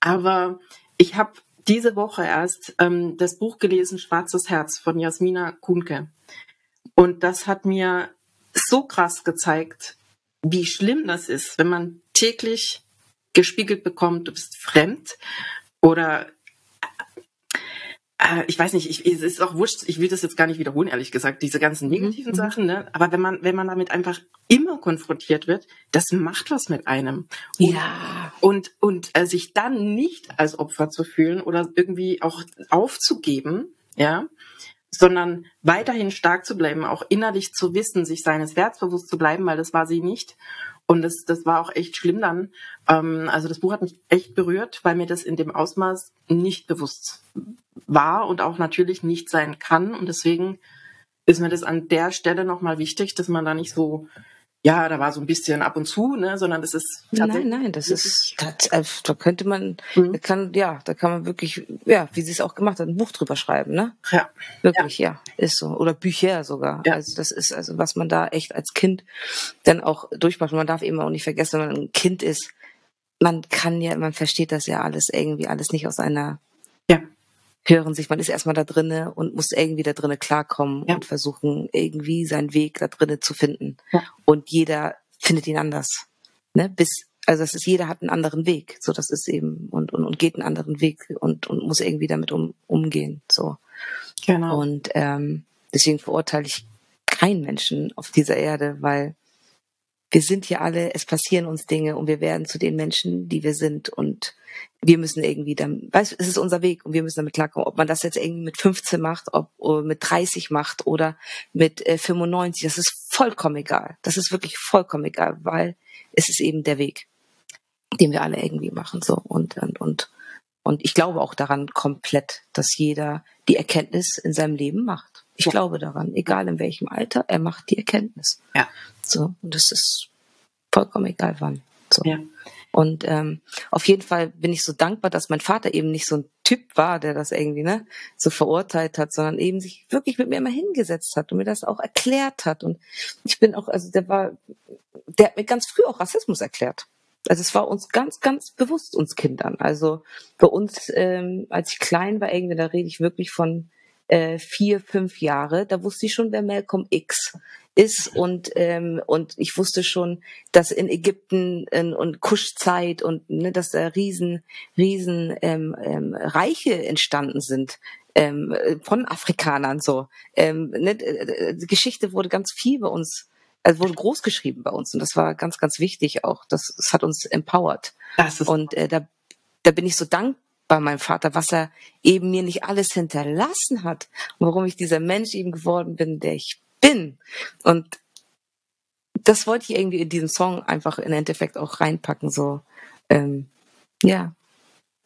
Aber ich habe diese Woche erst ähm, das Buch gelesen, Schwarzes Herz von Jasmina Kuhnke. Und das hat mir so krass gezeigt, wie schlimm das ist, wenn man täglich gespiegelt bekommt, du bist fremd oder äh, ich weiß nicht, ich, es ist auch wurscht, ich will das jetzt gar nicht wiederholen, ehrlich gesagt, diese ganzen negativen mhm. Sachen, ne? Aber wenn man, wenn man damit einfach immer konfrontiert wird, das macht was mit einem. Und, ja. Und, und äh, sich dann nicht als Opfer zu fühlen oder irgendwie auch aufzugeben, ja, sondern weiterhin stark zu bleiben, auch innerlich zu wissen, sich seines Werts bewusst zu bleiben, weil das war sie nicht. Und das, das war auch echt schlimm dann. Ähm, also das Buch hat mich echt berührt, weil mir das in dem Ausmaß nicht bewusst war und auch natürlich nicht sein kann. Und deswegen ist mir das an der Stelle nochmal wichtig, dass man da nicht so ja, da war so ein bisschen ab und zu, ne, sondern das ist tatsächlich. Nein, nein, das ist, das, äh, da könnte man, mhm. da kann, ja, da kann man wirklich, ja, wie sie es auch gemacht hat, ein Buch drüber schreiben, ne? Ja. Wirklich, ja, ja ist so. Oder Bücher sogar. Ja. Also das ist, also was man da echt als Kind dann auch durchmacht. Und man darf eben auch nicht vergessen, wenn man ein Kind ist, man kann ja, man versteht das ja alles irgendwie, alles nicht aus einer ja hören sich, man ist erstmal da drinne und muss irgendwie da drinne klarkommen ja. und versuchen irgendwie seinen Weg da drinne zu finden. Ja. Und jeder findet ihn anders. Ne? Bis, also das ist, jeder hat einen anderen Weg. So, das ist eben, und, und, und geht einen anderen Weg und, und muss irgendwie damit um, umgehen. So. Genau. Und ähm, deswegen verurteile ich keinen Menschen auf dieser Erde, weil wir sind hier alle, es passieren uns Dinge und wir werden zu den Menschen, die wir sind und wir müssen irgendwie dann, weißt es ist unser Weg und wir müssen damit klarkommen, ob man das jetzt irgendwie mit 15 macht, ob mit 30 macht oder mit äh, 95, das ist vollkommen egal. Das ist wirklich vollkommen egal, weil es ist eben der Weg, den wir alle irgendwie machen, so und, und, und, und ich glaube auch daran komplett, dass jeder die Erkenntnis in seinem Leben macht. Ich ja. glaube daran, egal in welchem Alter, er macht die Erkenntnis. Ja. So, und das ist vollkommen egal wann. So. Ja. Und ähm, auf jeden Fall bin ich so dankbar, dass mein Vater eben nicht so ein Typ war, der das irgendwie ne, so verurteilt hat, sondern eben sich wirklich mit mir immer hingesetzt hat und mir das auch erklärt hat. Und ich bin auch, also der war, der hat mir ganz früh auch Rassismus erklärt. Also es war uns ganz, ganz bewusst, uns Kindern. Also bei uns, ähm, als ich klein war, irgendwie, da rede ich wirklich von äh, vier, fünf Jahre, da wusste ich schon, wer Malcolm X ist und ähm, und ich wusste schon, dass in Ägypten äh, und Kuschzeit und ne, dass da riesen riesen ähm, ähm, Reiche entstanden sind ähm, von Afrikanern so. Ähm, ne, die Geschichte wurde ganz viel bei uns also wurde groß geschrieben bei uns und das war ganz ganz wichtig auch. Das, das hat uns empowert. und äh, da da bin ich so dankbar bei meinem Vater, was er eben mir nicht alles hinterlassen hat warum ich dieser Mensch eben geworden bin, der ich bin. Und das wollte ich irgendwie in diesen Song einfach im Endeffekt auch reinpacken, so, ähm, ja.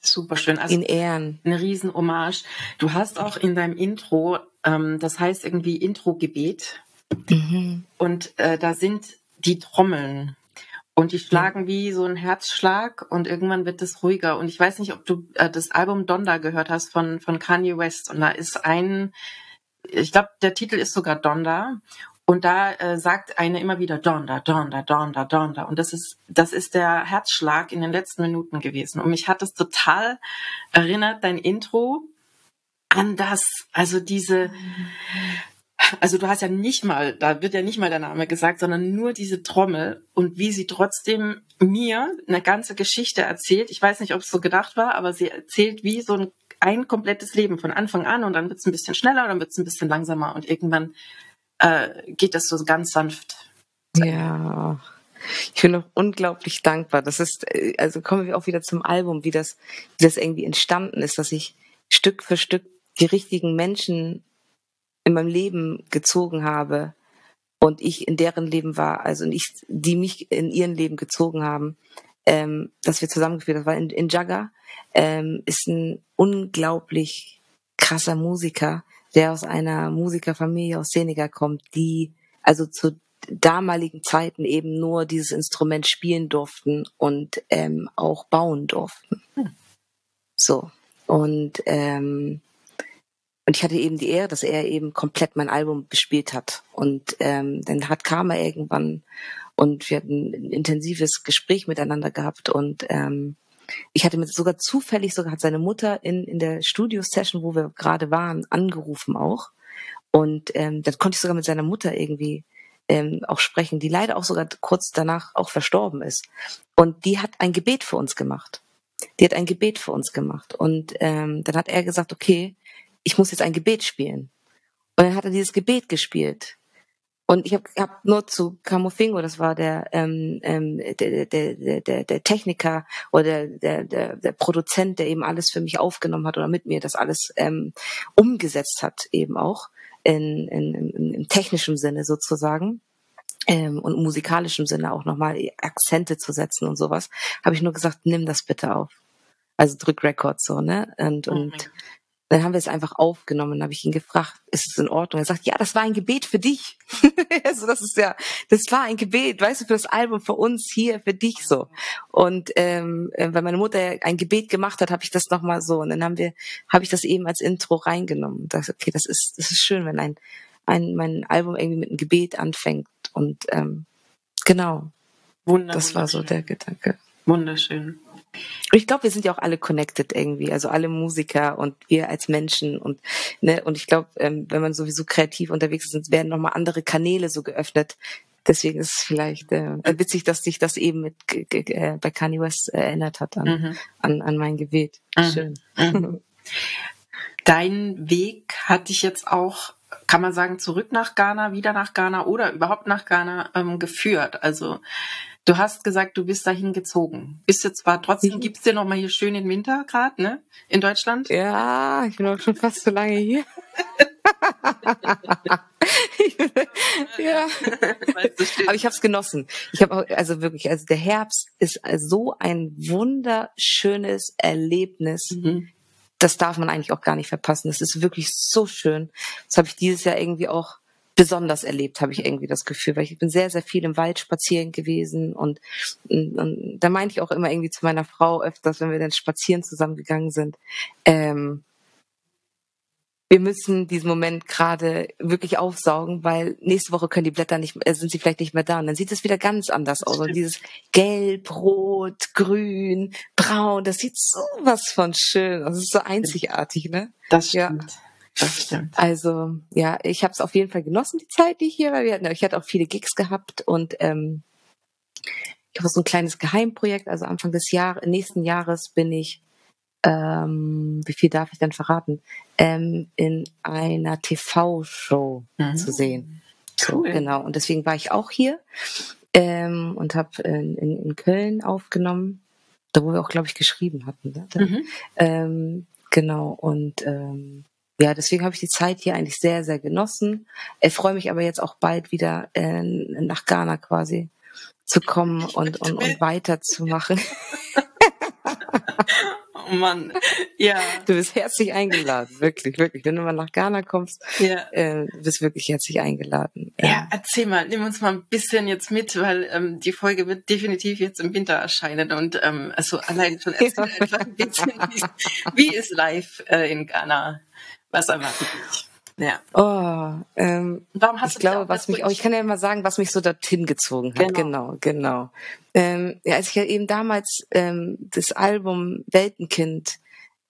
Super schön. Also in Ehren. Eine riesen Hommage. Du hast auch in deinem Intro, ähm, das heißt irgendwie Intro-Gebet. Mhm. Und äh, da sind die Trommeln. Und die schlagen wie so ein Herzschlag und irgendwann wird es ruhiger. Und ich weiß nicht, ob du äh, das Album Donda gehört hast von, von Kanye West. Und da ist ein, ich glaube, der Titel ist sogar Donda. Und da äh, sagt eine immer wieder Donda, Donda, Donda, Donda. Und das ist, das ist der Herzschlag in den letzten Minuten gewesen. Und mich hat es total erinnert, dein Intro, an das, also diese, also du hast ja nicht mal, da wird ja nicht mal der Name gesagt, sondern nur diese Trommel und wie sie trotzdem mir eine ganze Geschichte erzählt. Ich weiß nicht, ob es so gedacht war, aber sie erzählt wie so ein, ein komplettes Leben von Anfang an und dann wird es ein bisschen schneller, dann wird es ein bisschen langsamer und irgendwann äh, geht das so ganz sanft. Ja. Ich bin auch unglaublich dankbar. Das ist, äh, also kommen wir auch wieder zum Album, wie das, wie das irgendwie entstanden ist, dass ich Stück für Stück die richtigen Menschen in meinem Leben gezogen habe und ich in deren Leben war, also nicht, die mich in ihren Leben gezogen haben, ähm, dass wir zusammengeführt haben. War in, in Jagger, ähm, ist ein unglaublich krasser Musiker, der aus einer Musikerfamilie aus Senegal kommt, die also zu damaligen Zeiten eben nur dieses Instrument spielen durften und ähm, auch bauen durften. Hm. So. Und ähm, und ich hatte eben die Ehre, dass er eben komplett mein Album bespielt hat. Und ähm, dann hat Karma irgendwann und wir hatten ein intensives Gespräch miteinander gehabt und ähm, ich hatte mit sogar zufällig sogar hat seine Mutter in in der Studio-Session, wo wir gerade waren, angerufen auch und ähm, dann konnte ich sogar mit seiner Mutter irgendwie ähm, auch sprechen, die leider auch sogar kurz danach auch verstorben ist und die hat ein Gebet für uns gemacht. Die hat ein Gebet für uns gemacht und ähm, dann hat er gesagt, okay, ich muss jetzt ein Gebet spielen. Und dann hat er dieses Gebet gespielt. Und ich habe hab nur zu Camofingo, das war der, ähm, ähm, der, der, der, der Techniker oder der, der, der Produzent, der eben alles für mich aufgenommen hat oder mit mir das alles ähm, umgesetzt hat, eben auch in, in, in, im technischen Sinne sozusagen. Ähm, und musikalischem Sinne auch nochmal Akzente zu setzen und sowas, habe ich nur gesagt, nimm das bitte auf. Also drück Record so, ne? Und, oh und dann haben wir es einfach aufgenommen. Dann habe ich ihn gefragt, ist es in Ordnung? Er sagt, ja, das war ein Gebet für dich. also das ist ja, das war ein Gebet, weißt du, für das Album, für uns hier, für dich so. Und ähm, äh, weil meine Mutter ein Gebet gemacht hat, habe ich das nochmal so. Und dann haben wir, habe ich das eben als Intro reingenommen. Und dachte, okay, das ist, das ist schön, wenn ein, ein mein Album irgendwie mit einem Gebet anfängt. Und ähm, genau. Wunder, das war so der Gedanke. Wunderschön. Ich glaube, wir sind ja auch alle connected irgendwie, also alle Musiker und wir als Menschen und ne und ich glaube, ähm, wenn man sowieso kreativ unterwegs ist, werden nochmal andere Kanäle so geöffnet. Deswegen ist es vielleicht äh, witzig, dass sich das eben mit äh, bei Kanye West erinnert hat an, mhm. an, an mein Gebet. Mhm. Schön. Mhm. Dein Weg hat dich jetzt auch kann man sagen, zurück nach Ghana, wieder nach Ghana oder überhaupt nach Ghana ähm, geführt. Also Du hast gesagt, du bist dahin gezogen. Bist du zwar trotzdem, mhm. gibt's dir noch mal hier schön den Winter gerade, ne? In Deutschland? Ja, ich bin auch schon fast so lange hier. ja. Aber ich habe es genossen. Ich habe also wirklich, also der Herbst ist so ein wunderschönes Erlebnis. Mhm. Das darf man eigentlich auch gar nicht verpassen. Das ist wirklich so schön. Das habe ich dieses Jahr irgendwie auch besonders erlebt, habe ich irgendwie das Gefühl, weil ich bin sehr, sehr viel im Wald spazieren gewesen und, und, und da meinte ich auch immer irgendwie zu meiner Frau öfters, wenn wir dann spazieren zusammengegangen sind, ähm, wir müssen diesen Moment gerade wirklich aufsaugen, weil nächste Woche können die Blätter nicht, äh, sind sie vielleicht nicht mehr da. Und dann sieht es wieder ganz anders aus. Und dieses Gelb, Rot, Grün, Braun, das sieht so was von schön. Das ist so einzigartig, ne? Das stimmt. Ja. Das stimmt. Also ja, ich habe es auf jeden Fall genossen, die Zeit, die ich hier war. Wir hatten, ich hatte auch viele Gigs gehabt und ähm, ich habe so ein kleines Geheimprojekt. Also Anfang des Jahres, nächsten Jahres bin ich, ähm, wie viel darf ich denn verraten, ähm, in einer TV-Show mhm. zu sehen. So, cool. Genau. Und deswegen war ich auch hier ähm, und habe in, in, in Köln aufgenommen, da wo wir auch, glaube ich, geschrieben hatten. Ne? Mhm. Ähm, genau. Und ähm, ja, deswegen habe ich die Zeit hier eigentlich sehr, sehr genossen. Ich freue mich aber jetzt auch bald wieder äh, nach Ghana quasi zu kommen und, und, und weiterzumachen. oh Mann, ja. Du bist herzlich eingeladen, wirklich, wirklich. Wenn du mal nach Ghana kommst, ja. äh, du bist wirklich herzlich eingeladen. Ja, erzähl mal, nimm uns mal ein bisschen jetzt mit, weil ähm, die Folge wird definitiv jetzt im Winter erscheinen und ähm, also allein schon erzähl ja. einfach ein bisschen, wie, wie ist live äh, in Ghana? Was erwartet dich? Ja. Oh, ähm, Warum hast ich du glaube, was mich, oh, ich kann ja mal sagen, was mich so dorthin gezogen hat. Genau, genau. genau. Ähm, ja, als ich ja eben damals ähm, das Album Weltenkind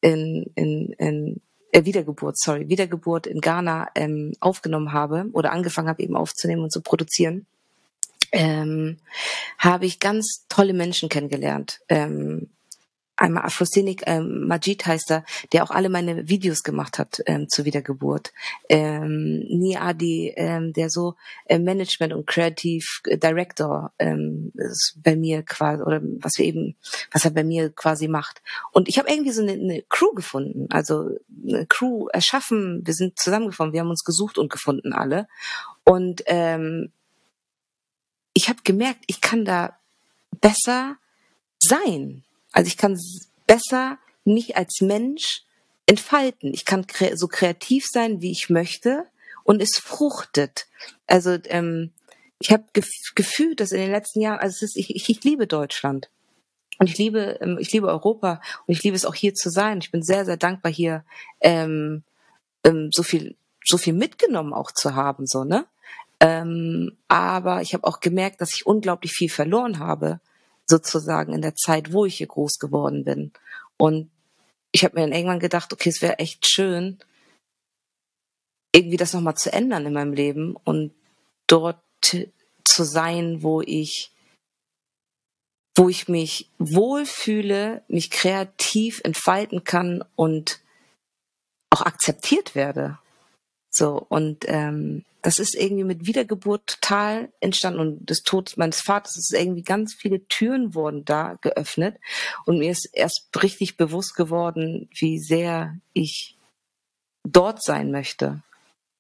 in, in, in äh, Wiedergeburt, sorry, Wiedergeburt in Ghana ähm, aufgenommen habe oder angefangen habe eben aufzunehmen und zu produzieren, ähm, habe ich ganz tolle Menschen kennengelernt. Ähm, einmal Afroscenik ähm, Majid heißt er, der auch alle meine Videos gemacht hat ähm, zur Wiedergeburt. Ähm, Niadi, ähm, der so äh, Management und Creative Director ähm, ist bei mir quasi oder was wir eben, was er bei mir quasi macht. Und ich habe irgendwie so eine, eine Crew gefunden, also eine Crew erschaffen. Wir sind zusammengekommen, wir haben uns gesucht und gefunden alle. Und ähm, ich habe gemerkt, ich kann da besser sein also ich kann besser mich als Mensch entfalten. Ich kann kre so kreativ sein, wie ich möchte und es fruchtet. Also ähm, ich habe gef gefühlt, dass in den letzten Jahren, also es ist, ich, ich, ich liebe Deutschland und ich liebe, ähm, ich liebe Europa und ich liebe es auch hier zu sein. Ich bin sehr, sehr dankbar hier ähm, ähm, so viel, so viel mitgenommen auch zu haben, so ne. Ähm, aber ich habe auch gemerkt, dass ich unglaublich viel verloren habe sozusagen in der Zeit, wo ich hier groß geworden bin. Und ich habe mir dann irgendwann gedacht, okay, es wäre echt schön, irgendwie das nochmal zu ändern in meinem Leben und dort zu sein, wo ich wo ich mich wohlfühle, mich kreativ entfalten kann und auch akzeptiert werde. So, und ähm, das ist irgendwie mit Wiedergeburt total entstanden und des Todes meines Vaters ist irgendwie ganz viele Türen wurden da geöffnet und mir ist erst richtig bewusst geworden, wie sehr ich dort sein möchte.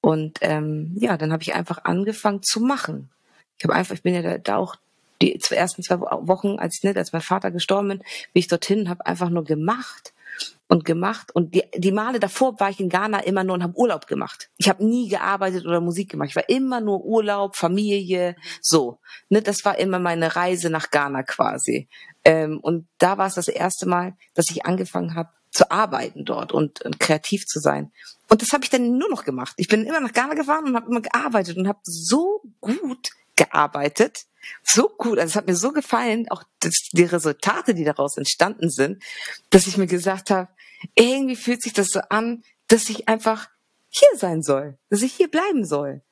Und ähm, ja, dann habe ich einfach angefangen zu machen. Ich habe einfach, ich bin ja da, da auch die ersten zwei Wochen, als, ne, als mein Vater gestorben bin, bin ich dorthin, habe einfach nur gemacht und gemacht. Und die, die Male davor war ich in Ghana immer nur und habe Urlaub gemacht. Ich habe nie gearbeitet oder Musik gemacht. Ich war immer nur Urlaub, Familie, so. Ne, das war immer meine Reise nach Ghana quasi. Ähm, und da war es das erste Mal, dass ich angefangen habe zu arbeiten dort und, und kreativ zu sein. Und das habe ich dann nur noch gemacht. Ich bin immer nach Ghana gefahren und habe immer gearbeitet und habe so gut gearbeitet, so gut, also es hat mir so gefallen, auch das, die Resultate, die daraus entstanden sind, dass ich mir gesagt habe, irgendwie fühlt sich das so an, dass ich einfach hier sein soll, dass ich hier bleiben soll.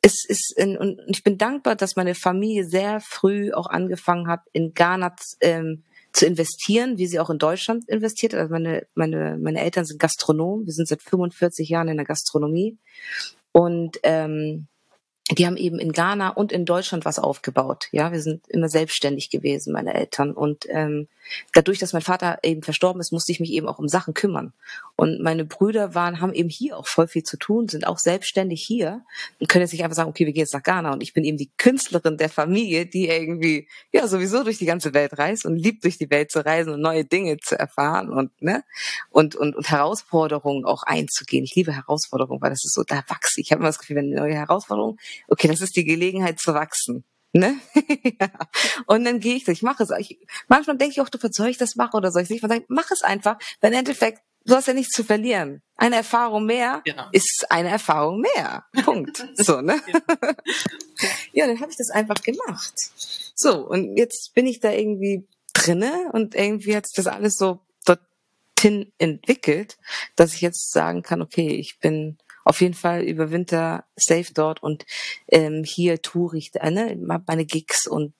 Es ist in, und ich bin dankbar, dass meine Familie sehr früh auch angefangen hat, in Ghana ähm, zu investieren, wie sie auch in Deutschland investiert. Also meine, meine, meine Eltern sind Gastronomen. Wir sind seit 45 Jahren in der Gastronomie. Und ähm, die haben eben in Ghana und in Deutschland was aufgebaut. Ja, wir sind immer selbstständig gewesen, meine Eltern. Und ähm, dadurch, dass mein Vater eben verstorben ist, musste ich mich eben auch um Sachen kümmern. Und meine Brüder waren, haben eben hier auch voll viel zu tun, sind auch selbstständig hier und können jetzt nicht einfach sagen, okay, wir gehen jetzt nach Ghana. Und ich bin eben die Künstlerin der Familie, die irgendwie ja sowieso durch die ganze Welt reist und liebt durch die Welt zu reisen und neue Dinge zu erfahren und ne und und, und Herausforderungen auch einzugehen. Ich liebe Herausforderungen, weil das ist so, da wachse ich. Ich habe immer das Gefühl, wenn eine neue Herausforderung, okay, das ist die Gelegenheit zu wachsen. Ne? ja. Und dann gehe ich das, ich mache es. Ich, manchmal denke ich auch, du soll ich das machen oder soll ich nicht? Man sagt, mach es einfach, weil im Endeffekt, du hast ja nichts zu verlieren. Eine Erfahrung mehr genau. ist eine Erfahrung mehr. Punkt. so, ne? ja, dann habe ich das einfach gemacht. So, und jetzt bin ich da irgendwie drinne und irgendwie hat sich das alles so dorthin entwickelt, dass ich jetzt sagen kann, okay, ich bin auf jeden Fall über Winter safe dort und ähm, hier toure ich, äh, ne, meine Gigs und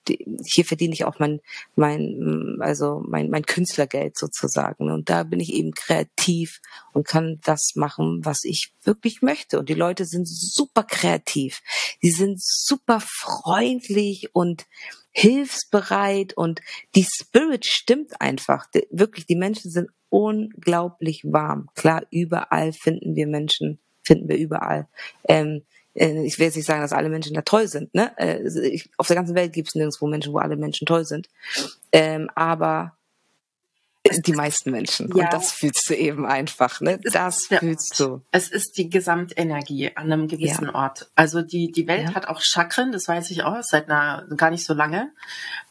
hier verdiene ich auch mein, mein, also mein, mein Künstlergeld sozusagen. Und da bin ich eben kreativ und kann das machen, was ich wirklich möchte. Und die Leute sind super kreativ. Die sind super freundlich und hilfsbereit und die Spirit stimmt einfach. Wirklich, die Menschen sind unglaublich warm. Klar, überall finden wir Menschen, finden wir überall. Ähm, äh, ich will jetzt nicht sagen, dass alle Menschen da toll sind. Ne? Äh, ich, auf der ganzen Welt gibt es nirgendwo Menschen, wo alle Menschen toll sind. Ähm, aber die meisten Menschen. Ja. Und das fühlst du eben einfach, ne? Das fühlst du. Es ist die Gesamtenergie an einem gewissen ja. Ort. Also die, die Welt ja. hat auch Chakren, das weiß ich auch, seit einer, gar nicht so lange.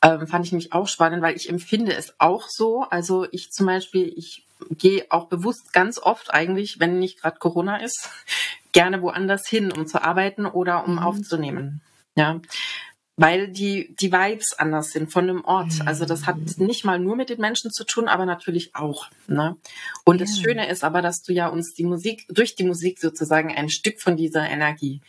Ähm, fand ich mich auch spannend, weil ich empfinde es auch so. Also ich zum Beispiel, ich gehe auch bewusst ganz oft eigentlich, wenn nicht gerade Corona ist, gerne woanders hin, um zu arbeiten oder um mhm. aufzunehmen. Ja. Weil die, die Vibes anders sind von dem Ort. Mhm. Also das hat nicht mal nur mit den Menschen zu tun, aber natürlich auch. Ne? Und ja. das Schöne ist aber, dass du ja uns die Musik, durch die Musik sozusagen ein Stück von dieser Energie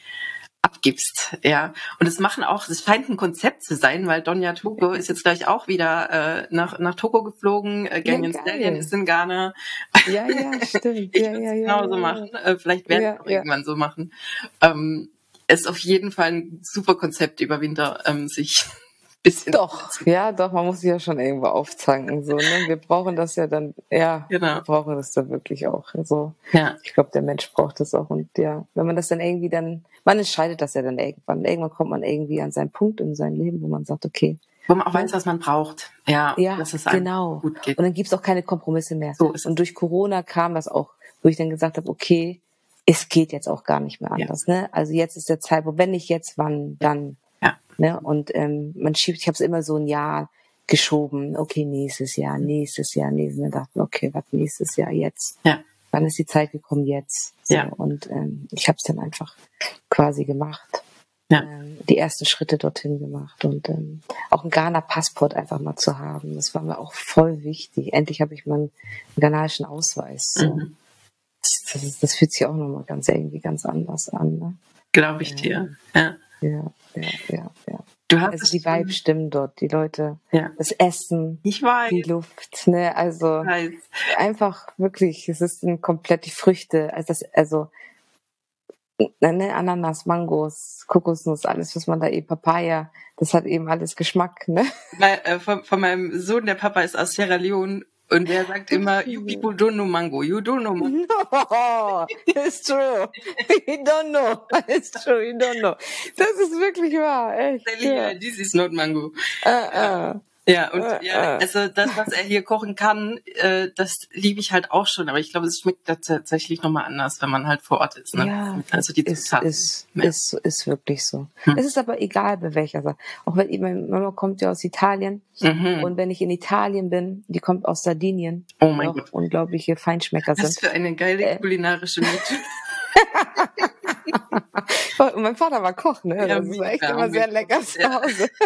abgibst, ja. Und es machen auch, es scheint ein Konzept zu sein, weil Donja Togo ist jetzt gleich auch wieder äh, nach, nach Togo geflogen, äh, Ganyan ja, Stallion ist in Ghana. Ja, ja, stimmt. ich ja, ja, ja, genauso ja, machen. Äh, vielleicht werden wir auch irgendwann so machen. Ähm, ist auf jeden Fall ein super Konzept über Winter, ähm, sich bisschen. Doch, ja, doch, man muss sich ja schon irgendwo aufzanken. So, ne? Wir brauchen das ja dann, ja, genau. wir brauchen das da wirklich auch. Also, ja. ich glaube, der Mensch braucht das auch. Und ja, wenn man das dann irgendwie dann, man entscheidet das ja dann irgendwann. Irgendwann kommt man irgendwie an seinen Punkt in seinem Leben, wo man sagt, okay. Wo man auch weiß, was man braucht. Ja, ja dass es genau. gut geht. Und dann gibt's auch keine Kompromisse mehr. So ist und durch Corona kam das auch, wo ich dann gesagt habe, okay, es geht jetzt auch gar nicht mehr anders. Ja. Ne? Also jetzt ist der Zeitpunkt, wenn nicht jetzt, wann, dann. Ne? Und ähm, man schiebt, ich habe es immer so ein Jahr geschoben, okay, nächstes Jahr, nächstes Jahr, nächstes Jahr, dachte, okay, was nächstes Jahr jetzt? Ja. Wann ist die Zeit gekommen jetzt? So, ja. Und ähm, ich habe es dann einfach quasi gemacht. Ja. Ähm, die ersten Schritte dorthin gemacht und ähm, auch ein Ghana-Passport einfach mal zu haben. Das war mir auch voll wichtig. Endlich habe ich meinen ghanaischen Ausweis. So. Mhm. Das, das, das, fühlt sich auch nochmal ganz irgendwie ganz anders an. Ne? Glaube ich dir. Ja. Ja, ja, ja, ja. Du hast Also die Vibes stimmen dort, die Leute, Ja. das Essen, Ich weiß. die Luft, ne, also Ich weiß. einfach wirklich, es ist ein komplett die Früchte, also das, also ne, Ananas, Mangos, Kokosnuss, alles, was man da eben, Papaya, das hat eben alles Geschmack, ne? Weil, äh, von, von meinem Sohn, der Papa ist aus Sierra Leone und der sagt immer, you people don't know mango, you don't know mango. No, it's true. You don't know. It's true, you don't know. Das ist wirklich wahr, echt. Ja. This is not mango. Äh, äh. Ja, und Äh, ja, also das, was er hier kochen kann, äh, das liebe ich halt auch schon. Aber ich glaube, es schmeckt da tatsächlich nochmal anders, wenn man halt vor Ort ist. Ne? Ja, also die ist, Zutaten. ist, Ja. ist, ist wirklich so. Hm. Es ist aber egal, bei welcher Sache. Auch wenn meine Mama kommt ja aus Italien Mhm. und wenn ich in Italien bin, die kommt aus Sardinien, Oh mein Gott. unglaubliche Feinschmecker Was sind. für eine geile Äh. kulinarische Miete. Und mein Vater war Koch, ne? Ja, das war echt immer sehr lecker zu. Hause.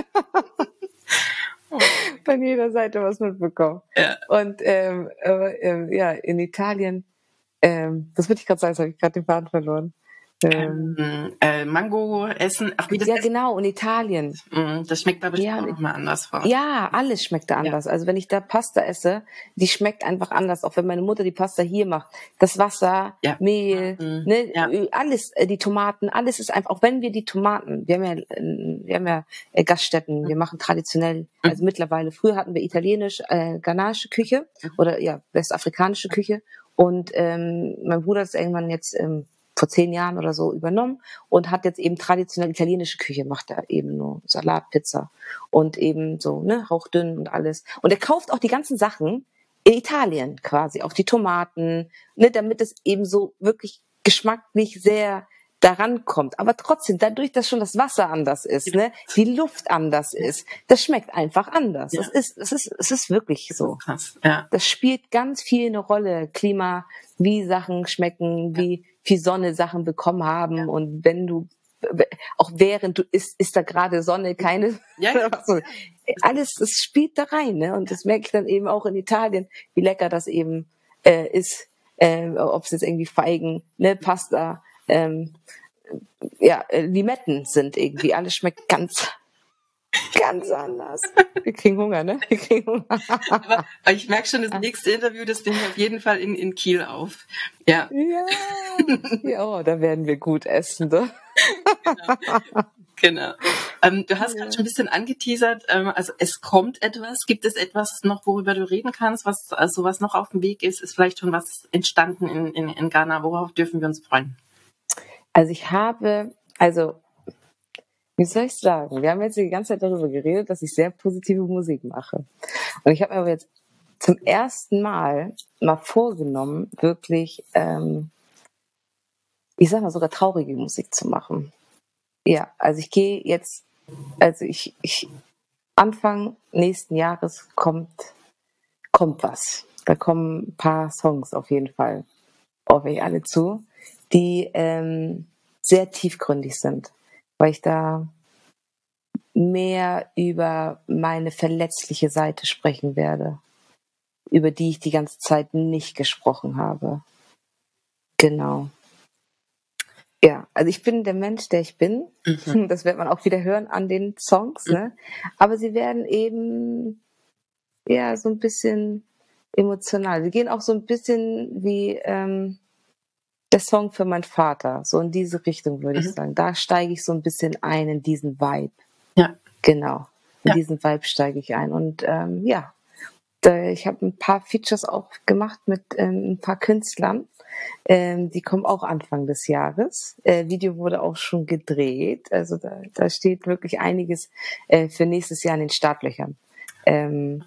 Von jeder Seite was mitbekommen. Ja. Und ähm, ähm, ja, in Italien, ähm, das würde ich gerade sagen, jetzt habe ich gerade den Faden verloren. Ähm, äh, Mango essen. Ach, wie das ja, Essen- genau, in Italien. Mm, Das schmeckt aber Ja, auch nochmal anders vor. Ja, alles schmeckt da anders. Also wenn ich da Pasta esse, die schmeckt einfach anders. Auch wenn meine Mutter die Pasta hier macht, das Wasser, Ja. Mehl, Mhm. ne, Ja. alles, äh, die Tomaten, alles ist einfach. Auch wenn wir die Tomaten, wir haben ja, äh, wir haben ja äh, Gaststätten, wir machen traditionell, also mittlerweile. Früher hatten wir italienisch, äh, ghanaische Küche oder ja westafrikanische Küche. Und ähm, mein Bruder es irgendwann jetzt ähm, vor zehn Jahren oder so übernommen und hat jetzt eben traditionell italienische Küche, macht er eben nur Salat, Pizza und eben so, ne, hauchdünn und alles. Und er kauft auch die ganzen Sachen in Italien quasi, auch die Tomaten, ne, damit es eben so wirklich geschmacklich sehr daran kommt. Aber trotzdem, dadurch, dass schon das Wasser anders ist, ne, die Luft anders ist, das schmeckt einfach anders. Ja. Es ist, es ist, es ist wirklich so. Krass. Ja. Das spielt ganz viel eine Rolle. Klima, wie Sachen schmecken, wie viel Sonne Sachen bekommen haben. Und wenn du, auch während du isst, ist da gerade Sonne, keine, Ja, ja. alles, das spielt da rein. Ne? Und das merke ich dann eben auch in Italien, wie lecker das eben äh, ist. Äh, ob es jetzt irgendwie Feigen, ne, Pasta, ähm, ja, äh, Limetten sind irgendwie. Alles schmeckt ganz, ganz anders. Wir kriegen Hunger, ne? Wir kriegen Hunger. Aber, aber ich merke schon, das nächste Interview, das nehme ich auf jeden Fall in, in Kiel auf. Ja, Ja, ja, oh, da werden wir gut essen. Ne? genau. Ähm, du hast gerade schon ein bisschen angeteasert, ähm, also es kommt etwas. Gibt es etwas noch, worüber du reden kannst, was also was noch auf dem Weg ist? Ist vielleicht schon was entstanden in, in, in Ghana? Worauf dürfen wir uns freuen? Also ich habe, also wie soll ich sagen? Wir haben jetzt die ganze Zeit darüber geredet, dass ich sehr positive Musik mache. Und ich habe mir aber jetzt zum ersten Mal mal vorgenommen, wirklich, ähm, ich sag mal sogar traurige Musik zu machen. Ja, also ich gehe jetzt, also ich, ich Anfang nächsten Jahres kommt kommt was. Da kommen ein paar Songs auf jeden Fall auf euch alle zu, die ähm, sehr tiefgründig sind, weil ich da mehr über meine verletzliche Seite sprechen werde, über die ich die ganze Zeit nicht gesprochen habe. Genau. Ja, also ich bin der Mensch, der ich bin. Mhm. Das wird man auch wieder hören an den Songs, ne? Aber sie werden eben ja so ein bisschen emotional. Sie gehen auch so ein bisschen wie ähm, der Song für meinen Vater, so in diese Richtung würde ich Mhm. sagen. Da steige ich so ein bisschen ein in diesen Vibe. Ja. Genau. In Ja. diesen Vibe steige ich ein. Und ähm, ja, ich habe ein paar Features auch gemacht mit ähm, ein paar Künstlern. Ähm, die kommen auch Anfang des Jahres. Äh, Video wurde auch schon gedreht. Also da, da steht wirklich einiges äh, für nächstes Jahr in den Startlöchern. Ähm,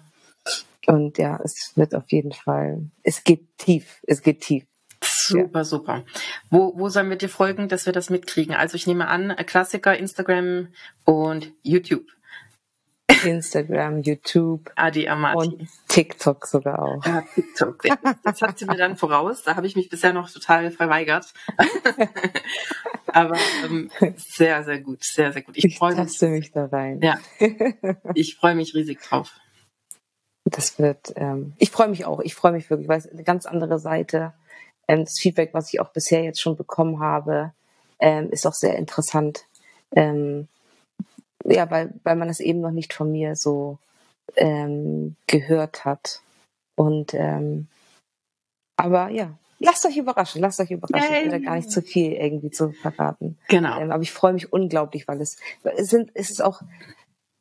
und ja, es wird auf jeden Fall, es geht tief, es geht tief. Super, super. Wo, wo sollen wir dir folgen, dass wir das mitkriegen? Also ich nehme an, Klassiker, Instagram und YouTube. Instagram, YouTube Adi Amati. und TikTok sogar auch. Ja, TikTok. Ja, Das hat sie mir dann voraus. Da habe ich mich bisher noch total verweigert. Aber ähm, sehr, sehr gut, sehr, sehr gut. Ich Ich freue mich. mich da rein. Ja, ich freue mich riesig drauf. Das wird, ähm, ich freue mich auch. Ich freue mich wirklich, weil es eine ganz andere Seite. Ähm, das Feedback, was ich auch bisher jetzt schon bekommen habe, ähm, ist auch sehr interessant. Ähm, ja, weil, weil man es eben noch nicht von mir so ähm, gehört hat. Und ähm, aber ja, lasst euch überraschen, lasst euch überraschen. Ich will da gar nicht zu viel irgendwie zu verraten. Genau. Ähm, aber ich freue mich unglaublich, weil es, es sind, es ist auch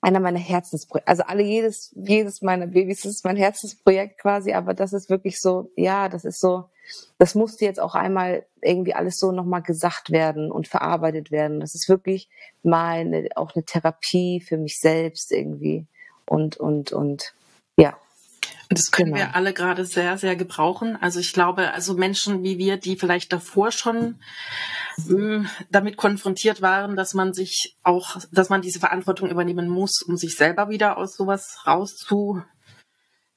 einer meiner Herzensprojekte. Also alle jedes, jedes meiner Babys ist mein Herzensprojekt quasi, aber das ist wirklich so, ja, das ist so, das musste jetzt auch einmal irgendwie alles so nochmal gesagt werden und verarbeitet werden. Das ist wirklich mal eine, auch eine Therapie für mich selbst irgendwie. Und, und, und, ja. Das können genau. wir alle gerade sehr, sehr gebrauchen. Also ich glaube, also Menschen wie wir, die vielleicht davor schon ähm, damit konfrontiert waren, dass man sich auch, dass man diese Verantwortung übernehmen muss, um sich selber wieder aus sowas rauszu,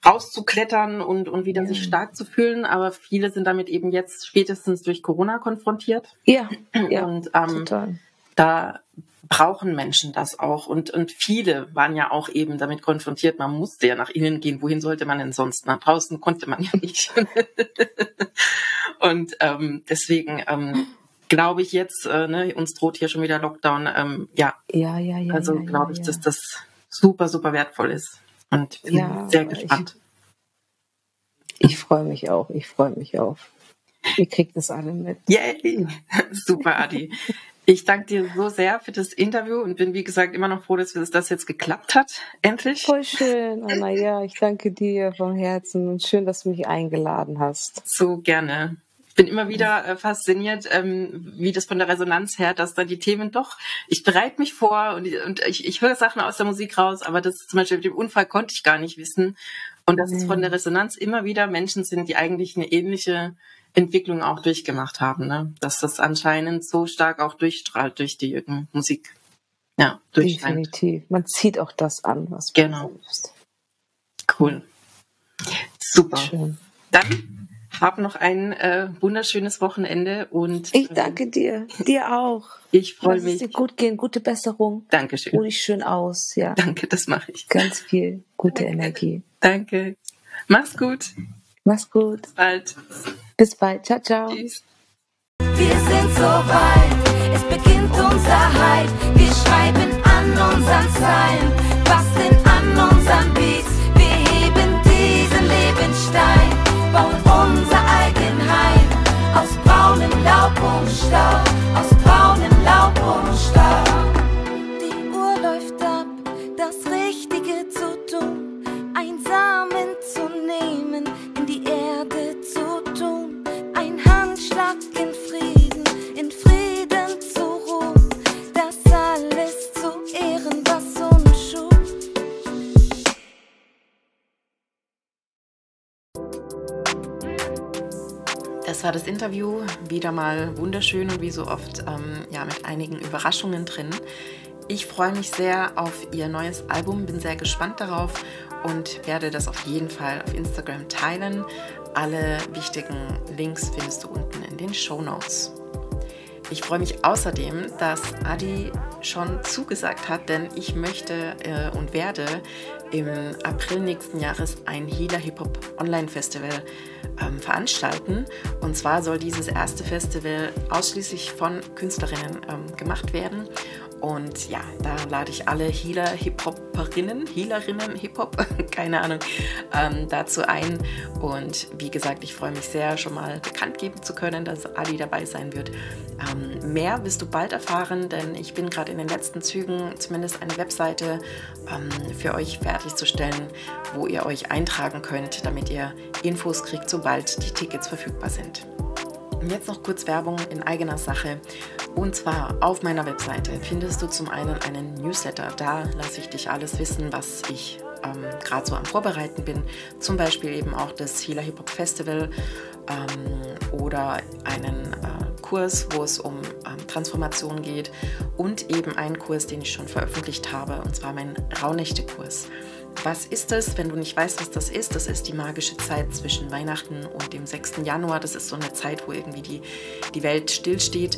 rauszuklettern und, und wieder ja. sich stark zu fühlen. Aber viele sind damit eben jetzt spätestens durch Corona konfrontiert. Ja, ja und ähm, total. Da brauchen Menschen das auch. Und, und viele waren ja auch eben damit konfrontiert, man musste ja nach innen gehen. Wohin sollte man denn sonst? Nach draußen konnte man ja nicht. und ähm, deswegen ähm, glaube ich jetzt, äh, ne, uns droht hier schon wieder Lockdown. Ähm, ja. ja, ja, ja. Also ja, glaube ja, ich, dass das super, super wertvoll ist. Und bin ja, sehr gespannt. Ich, ich freue mich auch. Ich freue mich auch. Ihr kriegt das alle mit. Yay! Super, Adi. Ich danke dir so sehr für das Interview und bin, wie gesagt, immer noch froh, dass das jetzt geklappt hat. Endlich. Voll schön, Anna. Ja, ich danke dir vom Herzen und schön, dass du mich eingeladen hast. So gerne. Ich bin immer wieder äh, fasziniert, ähm, wie das von der Resonanz her, dass dann die Themen doch, ich bereite mich vor und, und ich, ich höre Sachen aus der Musik raus, aber das zum Beispiel mit dem Unfall konnte ich gar nicht wissen. Und dass es von der Resonanz immer wieder Menschen sind, die eigentlich eine ähnliche Entwicklung auch durchgemacht haben, ne? Dass das anscheinend so stark auch durchstrahlt durch die Musik. Ja, durchscheint. Definitiv. Man zieht auch das an, was man genau. selbst. Cool. Super. Schön. Dann hab noch ein äh, wunderschönes Wochenende und ich danke dir, dir auch. Ich freue mich. Es dir gut gehen, gute Besserung. Dankeschön. Ruh dich schön aus, ja. Danke, das mache ich. Ganz viel gute Energie. Danke. Mach's gut. Mach's gut. Bis bald. Bis bald. Ciao, ciao. Tschüss. Wir sind so weit, es beginnt unser Hype. Wir schreiben an unseren Zeilen, basteln an unseren Beats. Wir heben diesen Lebensstein, bauen unser eigen Heim. Aus braunem Laub und Staub, aus braunem Laub und Staub. Das war das Interview, wieder mal wunderschön und wie so oft ähm, ja, mit einigen Überraschungen drin. Ich freue mich sehr auf ihr neues Album, bin sehr gespannt darauf und werde das auf jeden Fall auf Instagram teilen. Alle wichtigen Links findest du unten in den Show Notes. Ich freue mich außerdem, dass Adi schon zugesagt hat, denn ich möchte äh, und werde im April nächsten Jahres ein Healer Hip Hop Online Festival ähm, veranstalten. Und zwar soll dieses erste Festival ausschließlich von Künstlerinnen ähm, gemacht werden. Und ja, da lade ich alle Healer, Hip-Hoperinnen, Healerinnen, Hip-Hop, keine Ahnung, ähm, dazu ein. Und wie gesagt, ich freue mich sehr, schon mal bekannt geben zu können, dass Ali dabei sein wird. Ähm, mehr wirst du bald erfahren, denn ich bin gerade in den letzten Zügen, zumindest eine Webseite ähm, für euch fertigzustellen, wo ihr euch eintragen könnt, damit ihr Infos kriegt, sobald die Tickets verfügbar sind. Und jetzt noch kurz Werbung in eigener Sache. Und zwar auf meiner Webseite findest du zum einen einen Newsletter. Da lasse ich dich alles wissen, was ich ähm, gerade so am Vorbereiten bin. Zum Beispiel eben auch das Healer Hip Hop Festival ähm, oder einen äh, Kurs, wo es um ähm, Transformation geht und eben einen Kurs, den ich schon veröffentlicht habe, und zwar mein Rauhnächte-Kurs. Was ist es, wenn du nicht weißt, was das ist? Das ist die magische Zeit zwischen Weihnachten und dem 6. Januar. Das ist so eine Zeit, wo irgendwie die, die Welt stillsteht,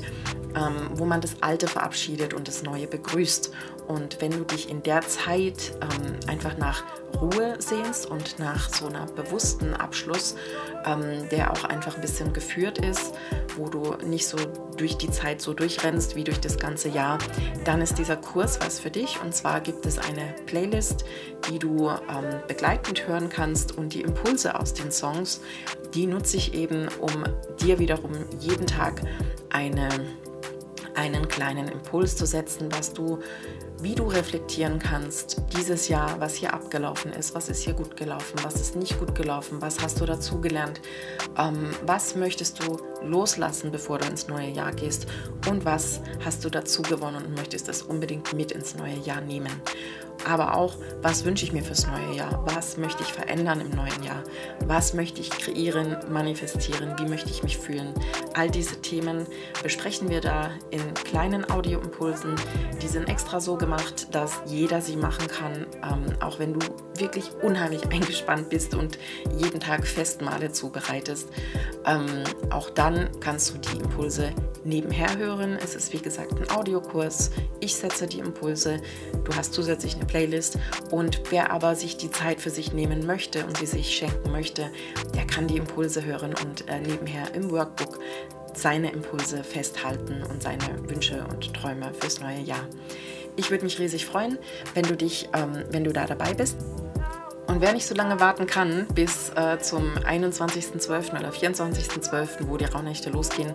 ähm, wo man das Alte verabschiedet und das Neue begrüßt. Und wenn du dich in der Zeit ähm, einfach nach Ruhe sehnst und nach so einer bewussten Abschluss, ähm, der auch einfach ein bisschen geführt ist, wo du nicht so durch die Zeit so durchrennst wie durch das ganze Jahr, dann ist dieser Kurs was für dich. Und zwar gibt es eine Playlist, die du ähm, begleitend hören kannst und die Impulse aus den Songs, die nutze ich eben, um dir wiederum jeden Tag eine einen kleinen Impuls zu setzen, was du wie du reflektieren kannst, dieses Jahr, was hier abgelaufen ist, was ist hier gut gelaufen, was ist nicht gut gelaufen, was hast du dazugelernt, ähm, was möchtest du loslassen, bevor du ins neue Jahr gehst und was hast du dazu gewonnen und möchtest das unbedingt mit ins neue Jahr nehmen. Aber auch, was wünsche ich mir fürs neue Jahr? Was möchte ich verändern im neuen Jahr? Was möchte ich kreieren, manifestieren? Wie möchte ich mich fühlen? All diese Themen besprechen wir da in kleinen Audioimpulsen. Die sind extra so gemacht, dass jeder sie machen kann, ähm, auch wenn du wirklich unheimlich eingespannt bist und jeden Tag Festmale zubereitest. Ähm, auch dann kannst du die Impulse nebenher hören. Es ist wie gesagt ein Audiokurs. Ich setze die Impulse. Du hast zusätzlich eine Playlist. Und wer aber sich die Zeit für sich nehmen möchte und sie sich schenken möchte, der kann die Impulse hören und äh, nebenher im Workbook seine Impulse festhalten und seine Wünsche und Träume fürs neue Jahr. Ich würde mich riesig freuen, wenn du dich, ähm, wenn du da dabei bist. Und wer nicht so lange warten kann, bis äh, zum 21.12. oder 24.12., wo die Rauhnächte losgehen,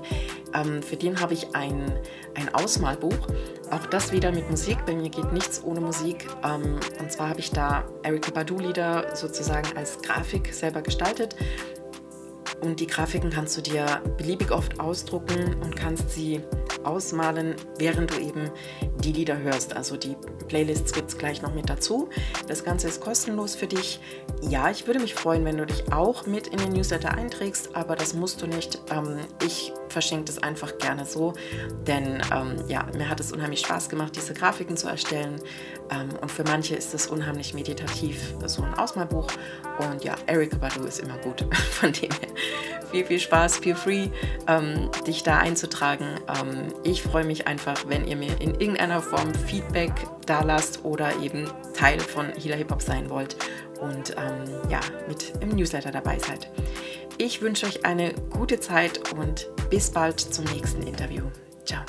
ähm, für den habe ich ein, ein Ausmalbuch. Auch das wieder mit Musik. Bei mir geht nichts ohne Musik. Ähm, und zwar habe ich da Erika Badu-Lieder sozusagen als Grafik selber gestaltet. Und die Grafiken kannst du dir beliebig oft ausdrucken und kannst sie ausmalen, während du eben die Lieder hörst. Also die Playlists gibt es gleich noch mit dazu. Das Ganze ist kostenlos für dich. Ja, ich würde mich freuen, wenn du dich auch mit in den Newsletter einträgst, aber das musst du nicht. Ähm, ich verschenke das einfach gerne so, denn ähm, ja, mir hat es unheimlich Spaß gemacht, diese Grafiken zu erstellen. Ähm, und für manche ist es unheimlich meditativ, so ein Ausmalbuch. Und ja, Eric Badu ist immer gut. Von dem her viel, viel Spaß, feel free, ähm, dich da einzutragen. Ähm, ich freue mich einfach, wenn ihr mir in irgendeiner Form Feedback da lasst oder eben Teil von Hila Hip Hop sein wollt und ähm, ja, mit im Newsletter dabei seid. Ich wünsche euch eine gute Zeit und bis bald zum nächsten Interview. Ciao.